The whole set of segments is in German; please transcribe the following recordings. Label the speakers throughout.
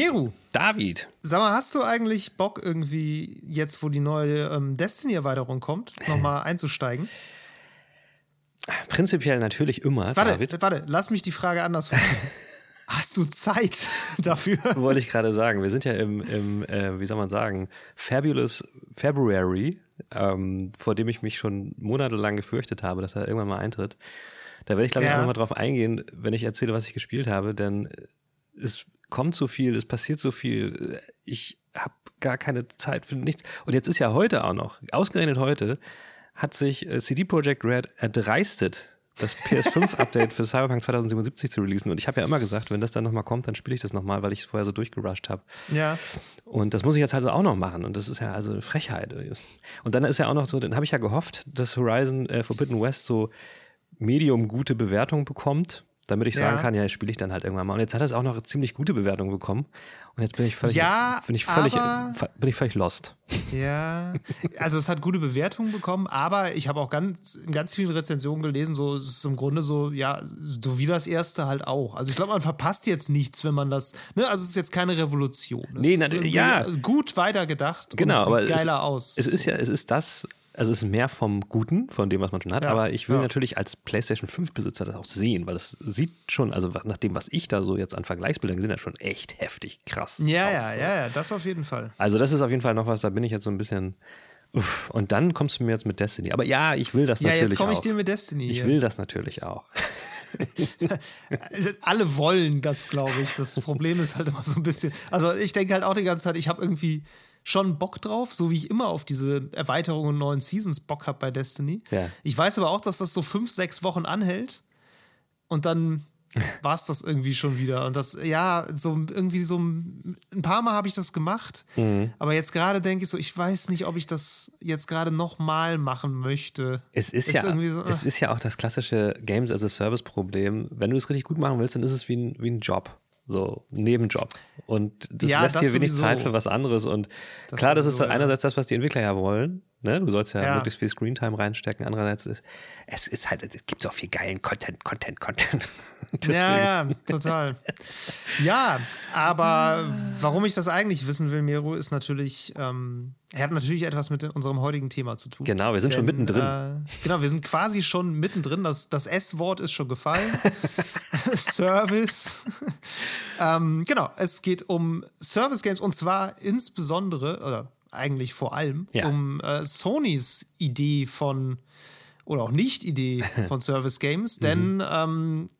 Speaker 1: Meru.
Speaker 2: David.
Speaker 1: Sag mal, hast du eigentlich Bock irgendwie jetzt, wo die neue ähm, Destiny-Erweiterung kommt, nochmal einzusteigen?
Speaker 2: Prinzipiell natürlich immer,
Speaker 1: Warte,
Speaker 2: David.
Speaker 1: warte, lass mich die Frage anders formulieren. Hast du Zeit dafür?
Speaker 2: Wollte ich gerade sagen. Wir sind ja im, im äh, wie soll man sagen, Fabulous February, ähm, vor dem ich mich schon monatelang gefürchtet habe, dass er irgendwann mal eintritt. Da werde ich, glaube ich,
Speaker 1: Ja.
Speaker 2: nochmal drauf eingehen, wenn ich erzähle, was ich gespielt habe, denn es kommt so viel, es passiert so viel. Ich habe gar keine Zeit für nichts. Und jetzt ist ja heute auch noch, ausgerechnet heute, hat sich äh, CD Projekt Red erdreistet, das PS5-Update für Cyberpunk 2077 zu releasen. Und ich habe ja immer gesagt, wenn das dann nochmal kommt, dann spiele ich das nochmal, weil ich es vorher so durchgerusht habe.
Speaker 1: Ja.
Speaker 2: Und das muss ich jetzt also auch noch machen. Und das ist ja also eine Frechheit. Und dann ist ja auch noch so, dann habe ich ja gehofft, dass Horizon äh, Forbidden West so medium gute Bewertung bekommt, damit ich sagen
Speaker 1: Ja.
Speaker 2: kann, ja, spiele ich dann halt irgendwann mal. Und jetzt hat es auch noch ziemlich gute Bewertung bekommen. Und jetzt bin ich völlig,
Speaker 1: Ja,
Speaker 2: bin ich völlig,
Speaker 1: aber-
Speaker 2: bin ich völlig lost.
Speaker 1: Ja, also es hat gute Bewertungen bekommen, aber ich habe auch ganz, in ganz vielen Rezensionen gelesen, so es ist im Grunde so, ja, so wie das erste halt auch. Also ich glaube, man verpasst jetzt nichts, wenn man das, ne, also es ist jetzt keine Revolution. Es
Speaker 2: Nee,
Speaker 1: ist
Speaker 2: na,
Speaker 1: irgendwie
Speaker 2: ja.
Speaker 1: gut weitergedacht
Speaker 2: Genau, aber
Speaker 1: sieht
Speaker 2: es-
Speaker 1: geiler aus.
Speaker 2: Es ist ja, es ist das, also es ist mehr vom Guten, von dem, was man schon hat,
Speaker 1: Ja,
Speaker 2: aber ich will
Speaker 1: ja.
Speaker 2: natürlich als PlayStation 5-Besitzer das auch sehen, weil das sieht schon, also nach dem, was ich da so jetzt an Vergleichsbildern gesehen habe, schon echt heftig krass.
Speaker 1: ja,
Speaker 2: aus.
Speaker 1: ja, ja, ja, das auf jeden Fall.
Speaker 2: Also das ist auf jeden Fall noch was, da bin ich jetzt so ein bisschen. Uff. Und dann kommst du mir jetzt mit Destiny. Aber ja, ich will das
Speaker 1: Ja,
Speaker 2: natürlich
Speaker 1: jetzt komme ich
Speaker 2: auch.
Speaker 1: dir mit Destiny.
Speaker 2: ich
Speaker 1: hier.
Speaker 2: will das natürlich auch.
Speaker 1: Alle wollen das, glaube ich. Das Problem ist halt immer so ein bisschen. Also ich denke halt auch die ganze Zeit, ich habe irgendwie schon Bock drauf, so wie ich immer auf diese Erweiterungen und neuen Seasons Bock habe bei Destiny.
Speaker 2: Ja.
Speaker 1: Ich weiß aber auch, dass das so fünf, sechs Wochen anhält und dann war es das irgendwie schon wieder. Und das, ja, so irgendwie so ein paar Mal habe ich das gemacht,
Speaker 2: Mhm.
Speaker 1: aber jetzt gerade denke ich so, ich weiß nicht, ob ich das jetzt gerade nochmal machen möchte.
Speaker 2: Es ist,
Speaker 1: Ist
Speaker 2: ja,
Speaker 1: so,
Speaker 2: es ist ja auch das klassische Games as a Service Problem. Wenn du es richtig gut machen willst, dann ist es wie ein, wie ein Job. So, Nebenjob. Und das
Speaker 1: Ja,
Speaker 2: lässt
Speaker 1: das
Speaker 2: dir wenig
Speaker 1: sowieso.
Speaker 2: Zeit für was anderes. Und
Speaker 1: Das
Speaker 2: klar, das ist
Speaker 1: sowieso, ja.
Speaker 2: einerseits das, was die Entwickler ja wollen. Ne? Du sollst ja,
Speaker 1: Ja.
Speaker 2: möglichst viel Screentime reinstecken. Andererseits ist es ist halt, es gibt so viel geilen Content, Content, Content.
Speaker 1: Ja, ja, total. ja, aber warum ich das eigentlich wissen will, Mero, ist natürlich, ähm, er hat natürlich etwas mit unserem heutigen Thema zu tun.
Speaker 2: Genau, wir sind schon mittendrin.
Speaker 1: Äh, genau, wir sind quasi schon mittendrin. Das, das S-Wort ist schon gefallen. Service. ähm, genau, es geht um Service Games und zwar insbesondere, oder eigentlich vor allem,
Speaker 2: Ja.
Speaker 1: um äh, Sonys Idee von, oder auch Nicht-Idee von Service Games, denn ähm,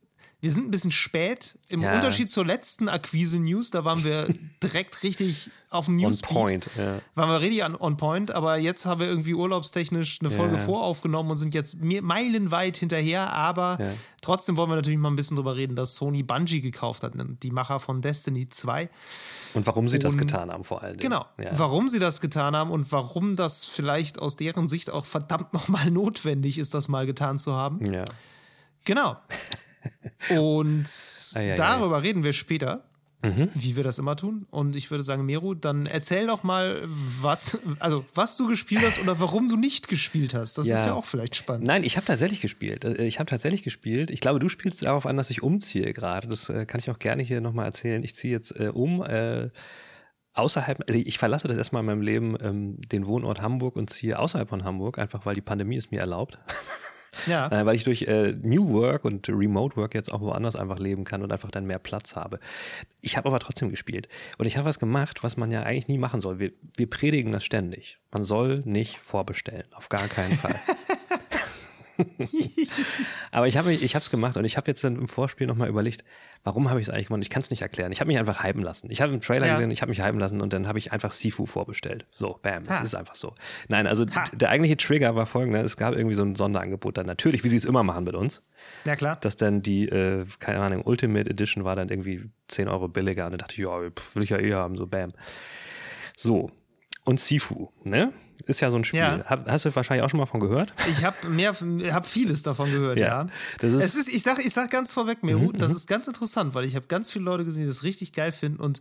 Speaker 1: wir sind ein bisschen spät. Im
Speaker 2: Ja.
Speaker 1: Unterschied zur letzten Akquise-News, da waren wir direkt richtig auf dem
Speaker 2: On
Speaker 1: Newsbeat
Speaker 2: point. Ja.
Speaker 1: waren wir richtig an, on point, aber jetzt haben wir irgendwie urlaubstechnisch eine Folge
Speaker 2: Ja.
Speaker 1: voraufgenommen und sind jetzt me- meilenweit hinterher, aber
Speaker 2: Ja.
Speaker 1: trotzdem wollen wir natürlich mal ein bisschen drüber reden, dass Sony Bungie gekauft hat, ne, die Macher von Destiny 2.
Speaker 2: Und warum sie das
Speaker 1: Und-
Speaker 2: getan haben, vor allen Dingen.
Speaker 1: Genau, warum sie das getan haben und warum das vielleicht aus deren Sicht auch verdammt nochmal notwendig ist, das mal getan zu haben.
Speaker 2: Ja.
Speaker 1: Genau. Und
Speaker 2: ei, ei.
Speaker 1: darüber reden wir später,
Speaker 2: Mhm.
Speaker 1: wie wir das immer tun. Und ich würde sagen, Meru, dann erzähl doch mal, was, also was du gespielt hast oder warum du nicht gespielt hast. Das
Speaker 2: Ja.
Speaker 1: ist ja auch vielleicht spannend.
Speaker 2: Nein, ich habe tatsächlich gespielt. Äh, Ich habe tatsächlich gespielt. Ich glaube, du spielst darauf an, dass ich umziehe gerade. Das äh, kann ich auch gerne hier nochmal erzählen. Ich ziehe jetzt äh, um. Äh, außerhalb, also ich verlasse das erstmal in meinem Leben, ähm, den Wohnort Hamburg und ziehe außerhalb von Hamburg, einfach weil die Pandemie es mir erlaubt.
Speaker 1: Ja.
Speaker 2: Äh, weil ich durch äh, New Work und Remote Work jetzt auch woanders einfach leben kann und einfach dann mehr Platz habe. Ich habe aber trotzdem gespielt. Und ich habe was gemacht, was man ja eigentlich nie machen soll. Wir, wir predigen das ständig. Man soll nicht vorbestellen. Auf gar keinen Fall. aber ich habe ich es gemacht und ich habe jetzt dann im Vorspiel nochmal überlegt, warum habe ich es eigentlich gemacht? Ich kann es nicht erklären. Ich habe mich einfach hypen lassen. Ich habe im Trailer
Speaker 1: Ja.
Speaker 2: gesehen, ich habe mich hypen lassen und dann habe ich einfach Sifu vorbestellt. So, bam, das
Speaker 1: Ha.
Speaker 2: ist einfach so. Nein, also der eigentliche Trigger war folgender. Es gab irgendwie so ein Sonderangebot dann natürlich, wie sie es immer machen mit uns,
Speaker 1: ja, klar.
Speaker 2: dass dann die, äh, keine Ahnung, Ultimate Edition war dann irgendwie 10 Euro billiger und dann dachte ich, ja, will ich ja eh haben, so bam. So, und Sifu, ne? Ist ja so ein Spiel.
Speaker 1: Ja.
Speaker 2: Hast du wahrscheinlich auch schon mal von gehört?
Speaker 1: Ich habe mehr, habe vieles davon gehört, ja.
Speaker 2: Ja, das ist-
Speaker 1: es ist, ich sage ich sag ganz vorweg, Meru, das ist ganz interessant, weil ich habe ganz viele Leute gesehen, die das richtig geil finden und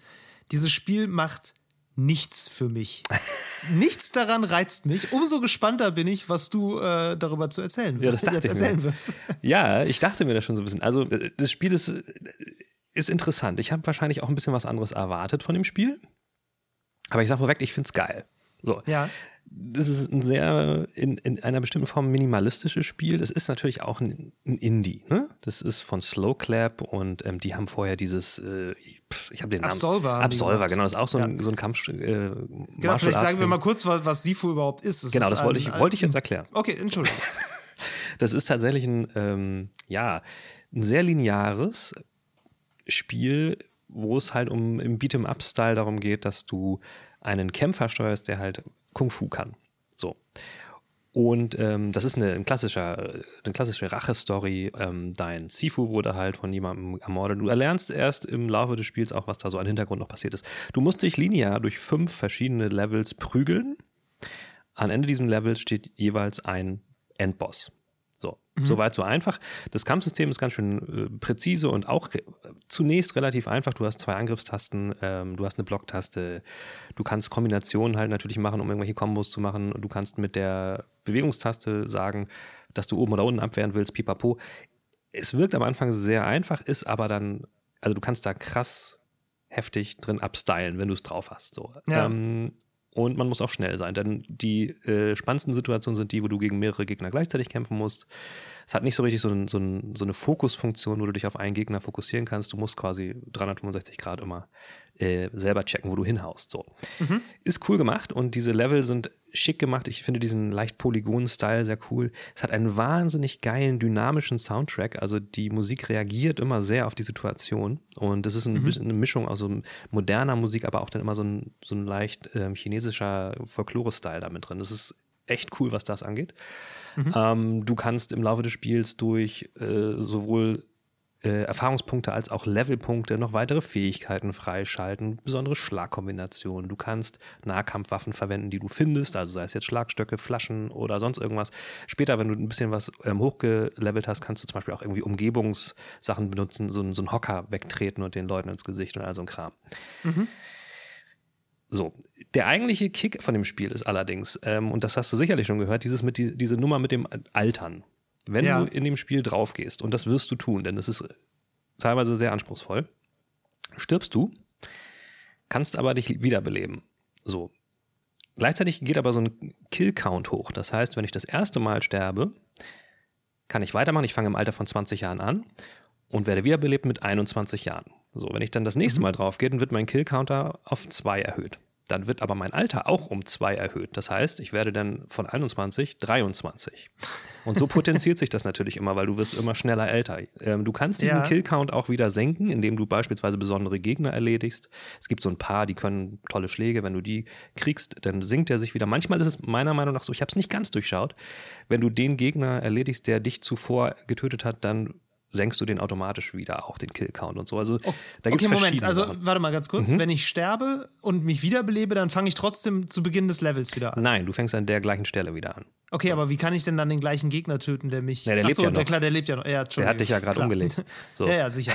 Speaker 1: dieses Spiel macht nichts für mich. nichts daran reizt mich. Umso gespannter bin ich, was du äh, darüber zu erzählen,
Speaker 2: Ja, das dachte ich
Speaker 1: erzählen wirst.
Speaker 2: Ja, ich dachte mir das schon so ein bisschen. Also, äh, das Spiel ist. äh, ist interessant. Ich habe wahrscheinlich auch ein bisschen was anderes erwartet von dem Spiel. Aber ich sage vorweg, ich finde es geil. So.
Speaker 1: Ja.
Speaker 2: Das ist ein sehr in, in einer bestimmten Form minimalistisches Spiel. Das ist natürlich auch ein, ein Indie. Ne? Das ist von Slow Clap und ähm, die haben vorher dieses, äh, ich habe den Namen.
Speaker 1: Absolver.
Speaker 2: Absolver, genau. Das ist auch so ein,
Speaker 1: Ja.
Speaker 2: so ein Kampf. Äh,
Speaker 1: Genau,
Speaker 2: Martial
Speaker 1: vielleicht
Speaker 2: Arts
Speaker 1: sagen wir mal kurz, was, was Sifu überhaupt ist. Es
Speaker 2: Genau,
Speaker 1: ist
Speaker 2: das wollte
Speaker 1: ein-
Speaker 2: ich, wollte ich jetzt erklären.
Speaker 1: Okay, Entschuldigung.
Speaker 2: Das ist tatsächlich ein, ähm, ja, ein sehr lineares Spiel, wo es halt um im Beat'em-up-Style darum geht, dass du einen Kämpfer steuerst, der halt Kung Fu kann. So. Und ähm, das ist eine, ein klassischer, eine klassische Rache-Story. Ähm, dein Sifu wurde halt von jemandem ermordet. Du erlernst erst im Laufe des Spiels auch, was da so an Hintergrund noch passiert ist. Du musst dich linear durch fünf verschiedene Levels prügeln. Am Ende diesem Levels steht jeweils ein Endboss. So, soweit so einfach. Das Kampfsystem ist ganz schön äh, präzise und auch re zunächst relativ einfach. Du hast zwei Angriffstasten, ähm, du hast eine Blocktaste, du kannst Kombinationen halt natürlich machen, um irgendwelche Kombos zu machen. Du kannst mit der Bewegungstaste sagen, dass du oben oder unten abwehren willst, pipapo. Es wirkt am Anfang sehr einfach, ist aber dann, also du kannst da krass heftig drin abstylen, wenn du es drauf hast. So.
Speaker 1: Ja.
Speaker 2: Ähm, und man muss auch schnell sein, denn die äh, spannendsten Situationen sind die, wo du gegen mehrere Gegner gleichzeitig kämpfen musst. Es hat nicht so richtig so, ein, so, ein, so eine Fokusfunktion, wo du dich auf einen Gegner fokussieren kannst. Du musst quasi 365 Grad immer äh, selber checken, wo du hinhaust. So. Ist cool gemacht und diese Level sind schick gemacht. Ich finde diesen leicht Polygon-Style sehr cool. Es hat einen wahnsinnig geilen, dynamischen Soundtrack. Also die Musik reagiert immer sehr auf die Situation. Und es ist ein bisschen eine Mischung aus so moderner Musik, aber auch dann immer so ein, so ein leicht ähm, chinesischer Folklore-Style damit drin. Das ist echt cool, was das angeht. Ähm, du kannst im Laufe des Spiels durch äh, sowohl äh, Erfahrungspunkte als auch Levelpunkte noch weitere Fähigkeiten freischalten, besondere Schlagkombinationen. Du kannst Nahkampfwaffen verwenden, die du findest, also sei es jetzt Schlagstöcke, Flaschen oder sonst irgendwas. Später, wenn du ein bisschen was ähm, hochgelevelt hast, kannst du zum Beispiel auch irgendwie Umgebungssachen benutzen, so, ein- so einen Hocker wegtreten und den Leuten ins Gesicht und all so ein Kram. So, der eigentliche Kick von dem Spiel ist allerdings, ähm, und das hast du sicherlich schon gehört, dieses mit die, diese Nummer mit dem Altern. Wenn
Speaker 1: Ja.
Speaker 2: du in dem Spiel drauf gehst, und das wirst du tun, denn es ist teilweise sehr anspruchsvoll, stirbst du, kannst aber dich wiederbeleben. So. Gleichzeitig geht aber so ein Kill-Count hoch. Das heißt, wenn ich das erste Mal sterbe, kann ich weitermachen. Ich fange im Alter von 20 Jahren an und werde wiederbelebt mit 21 Jahren. So, wenn ich dann das nächste Mal drauf gehe, dann wird mein Kill-Counter auf 2 erhöht. Dann wird aber mein Alter auch um 2 erhöht. Das heißt, ich werde dann von 21 23. Und so potenziert sich das natürlich immer, weil du wirst immer schneller älter. Ähm, du kannst diesen
Speaker 1: Ja.
Speaker 2: Kill-Count auch wieder senken, indem du beispielsweise besondere Gegner erledigst. Es gibt so ein paar, die können tolle Schläge. Wenn du die kriegst, dann sinkt er sich wieder. Manchmal ist es meiner Meinung nach so, ich habe es nicht ganz durchschaut. Wenn du den Gegner erledigst, der dich zuvor getötet hat, dann senkst du den automatisch wieder, auch den Kill-Count und so. Also da gibt
Speaker 1: okay,
Speaker 2: es
Speaker 1: Moment, also
Speaker 2: Sachen.
Speaker 1: warte mal ganz kurz. Wenn ich sterbe und mich wiederbelebe, dann fange ich trotzdem zu Beginn des Levels wieder an.
Speaker 2: Nein, du fängst an der gleichen Stelle wieder an.
Speaker 1: Okay, aber wie kann ich denn dann den gleichen Gegner töten, der mich.
Speaker 2: Ja, der lebt
Speaker 1: Achso,
Speaker 2: ja
Speaker 1: Der,
Speaker 2: noch.
Speaker 1: klar, der lebt ja noch. Ja,
Speaker 2: Der hat dich ja gerade umgelegt. So.
Speaker 1: Ja, ja, sicher.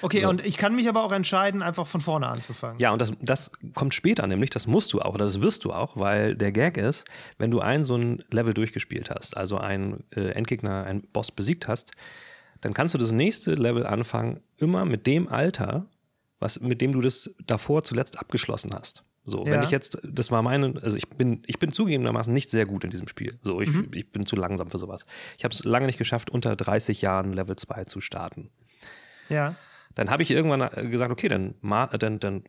Speaker 1: Okay, und ich kann mich aber auch entscheiden, einfach von vorne anzufangen.
Speaker 2: Ja, und das, das kommt später, nämlich das musst du auch, oder das wirst du auch, weil der Gag ist, wenn du ein so ein Level durchgespielt hast, also einen äh, Endgegner, einen Boss besiegt hast, dann kannst du das nächste Level anfangen, immer mit dem Alter, was, mit dem du das davor zuletzt abgeschlossen hast. So, wenn
Speaker 1: Ja.
Speaker 2: ich jetzt, das war meine, also ich bin, ich bin zugegebenermaßen nicht sehr gut in diesem Spiel. So, ich,
Speaker 1: Mhm.
Speaker 2: ich bin zu langsam für sowas. Ich habe es lange nicht geschafft, unter 30 Jahren Level 2 zu starten.
Speaker 1: Ja.
Speaker 2: Dann habe ich irgendwann äh, gesagt, okay, dann, dann, dann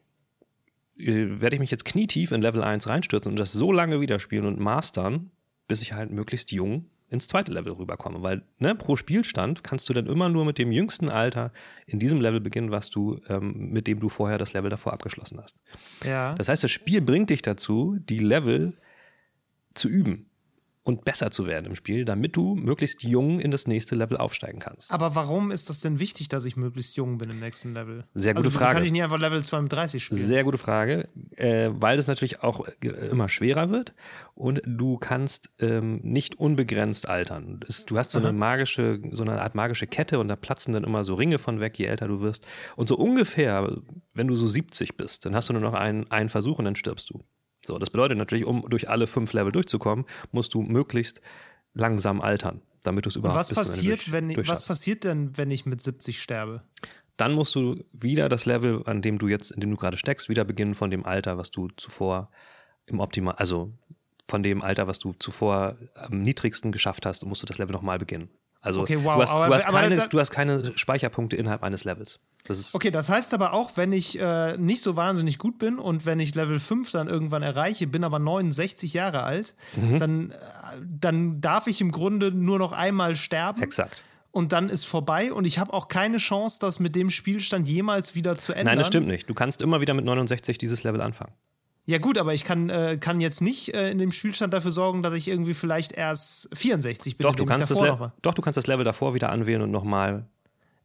Speaker 2: äh, werde ich mich jetzt knietief in Level 1 reinstürzen und das so lange wieder spielen und mastern, bis ich halt möglichst jung ins zweite Level rüberkomme. Weil ne, pro Spielstand kannst du dann immer nur mit dem jüngsten Alter in diesem Level beginnen, was du, ähm, mit dem du vorher das Level davor abgeschlossen hast.
Speaker 1: Ja.
Speaker 2: Das heißt, das Spiel bringt dich dazu, die Level zu üben und besser zu werden im Spiel, damit du möglichst jung in das nächste Level aufsteigen kannst.
Speaker 1: Aber warum ist das denn wichtig, dass ich möglichst jung bin im nächsten Level?
Speaker 2: Sehr gute
Speaker 1: also,
Speaker 2: Frage.
Speaker 1: kann ich nicht einfach Level 32 spielen?
Speaker 2: Sehr gute Frage, äh, weil das natürlich auch äh, immer schwerer wird und du kannst ähm, nicht unbegrenzt altern. Du hast so eine magische, so eine Art magische Kette und da platzen dann immer so Ringe von weg, je älter du wirst. Und so ungefähr, wenn du so 70 bist, dann hast du nur noch einen, einen Versuch und dann stirbst du. So, das bedeutet natürlich, um durch alle fünf Level durchzukommen, musst du möglichst langsam altern, damit du es überhaupt
Speaker 1: was
Speaker 2: bis
Speaker 1: passiert, wenn ich, was passiert denn, wenn ich mit 70 sterbe?
Speaker 2: dann musst du wieder das Level, an dem du jetzt, in dem du gerade steckst, wieder beginnen von dem Alter, was du zuvor im Optimal, also von dem Alter, was du zuvor am niedrigsten geschafft hast, musst du das Level nochmal beginnen. Also
Speaker 1: Okay, wow,
Speaker 2: du, hast,
Speaker 1: aber-
Speaker 2: du, hast keine,
Speaker 1: da-
Speaker 2: du hast keine Speicherpunkte innerhalb eines Levels. Das ist
Speaker 1: Okay, das heißt aber auch, wenn ich äh, nicht so wahnsinnig gut bin und wenn ich Level 5 dann irgendwann erreiche, bin aber 69 Jahre alt,
Speaker 2: Mhm.
Speaker 1: dann, äh, dann darf ich im Grunde nur noch einmal sterben
Speaker 2: exakt.
Speaker 1: und dann ist vorbei und ich habe auch keine Chance, das mit dem Spielstand jemals wieder zu ändern.
Speaker 2: Nein, das stimmt nicht. Du kannst immer wieder mit 69 dieses Level anfangen.
Speaker 1: Ja gut, aber ich kann, äh, kann jetzt nicht äh, in dem Spielstand dafür sorgen, dass ich irgendwie vielleicht erst 64 bin.
Speaker 2: Doch, du kannst das Le- doch, du kannst das Level davor wieder anwählen und nochmal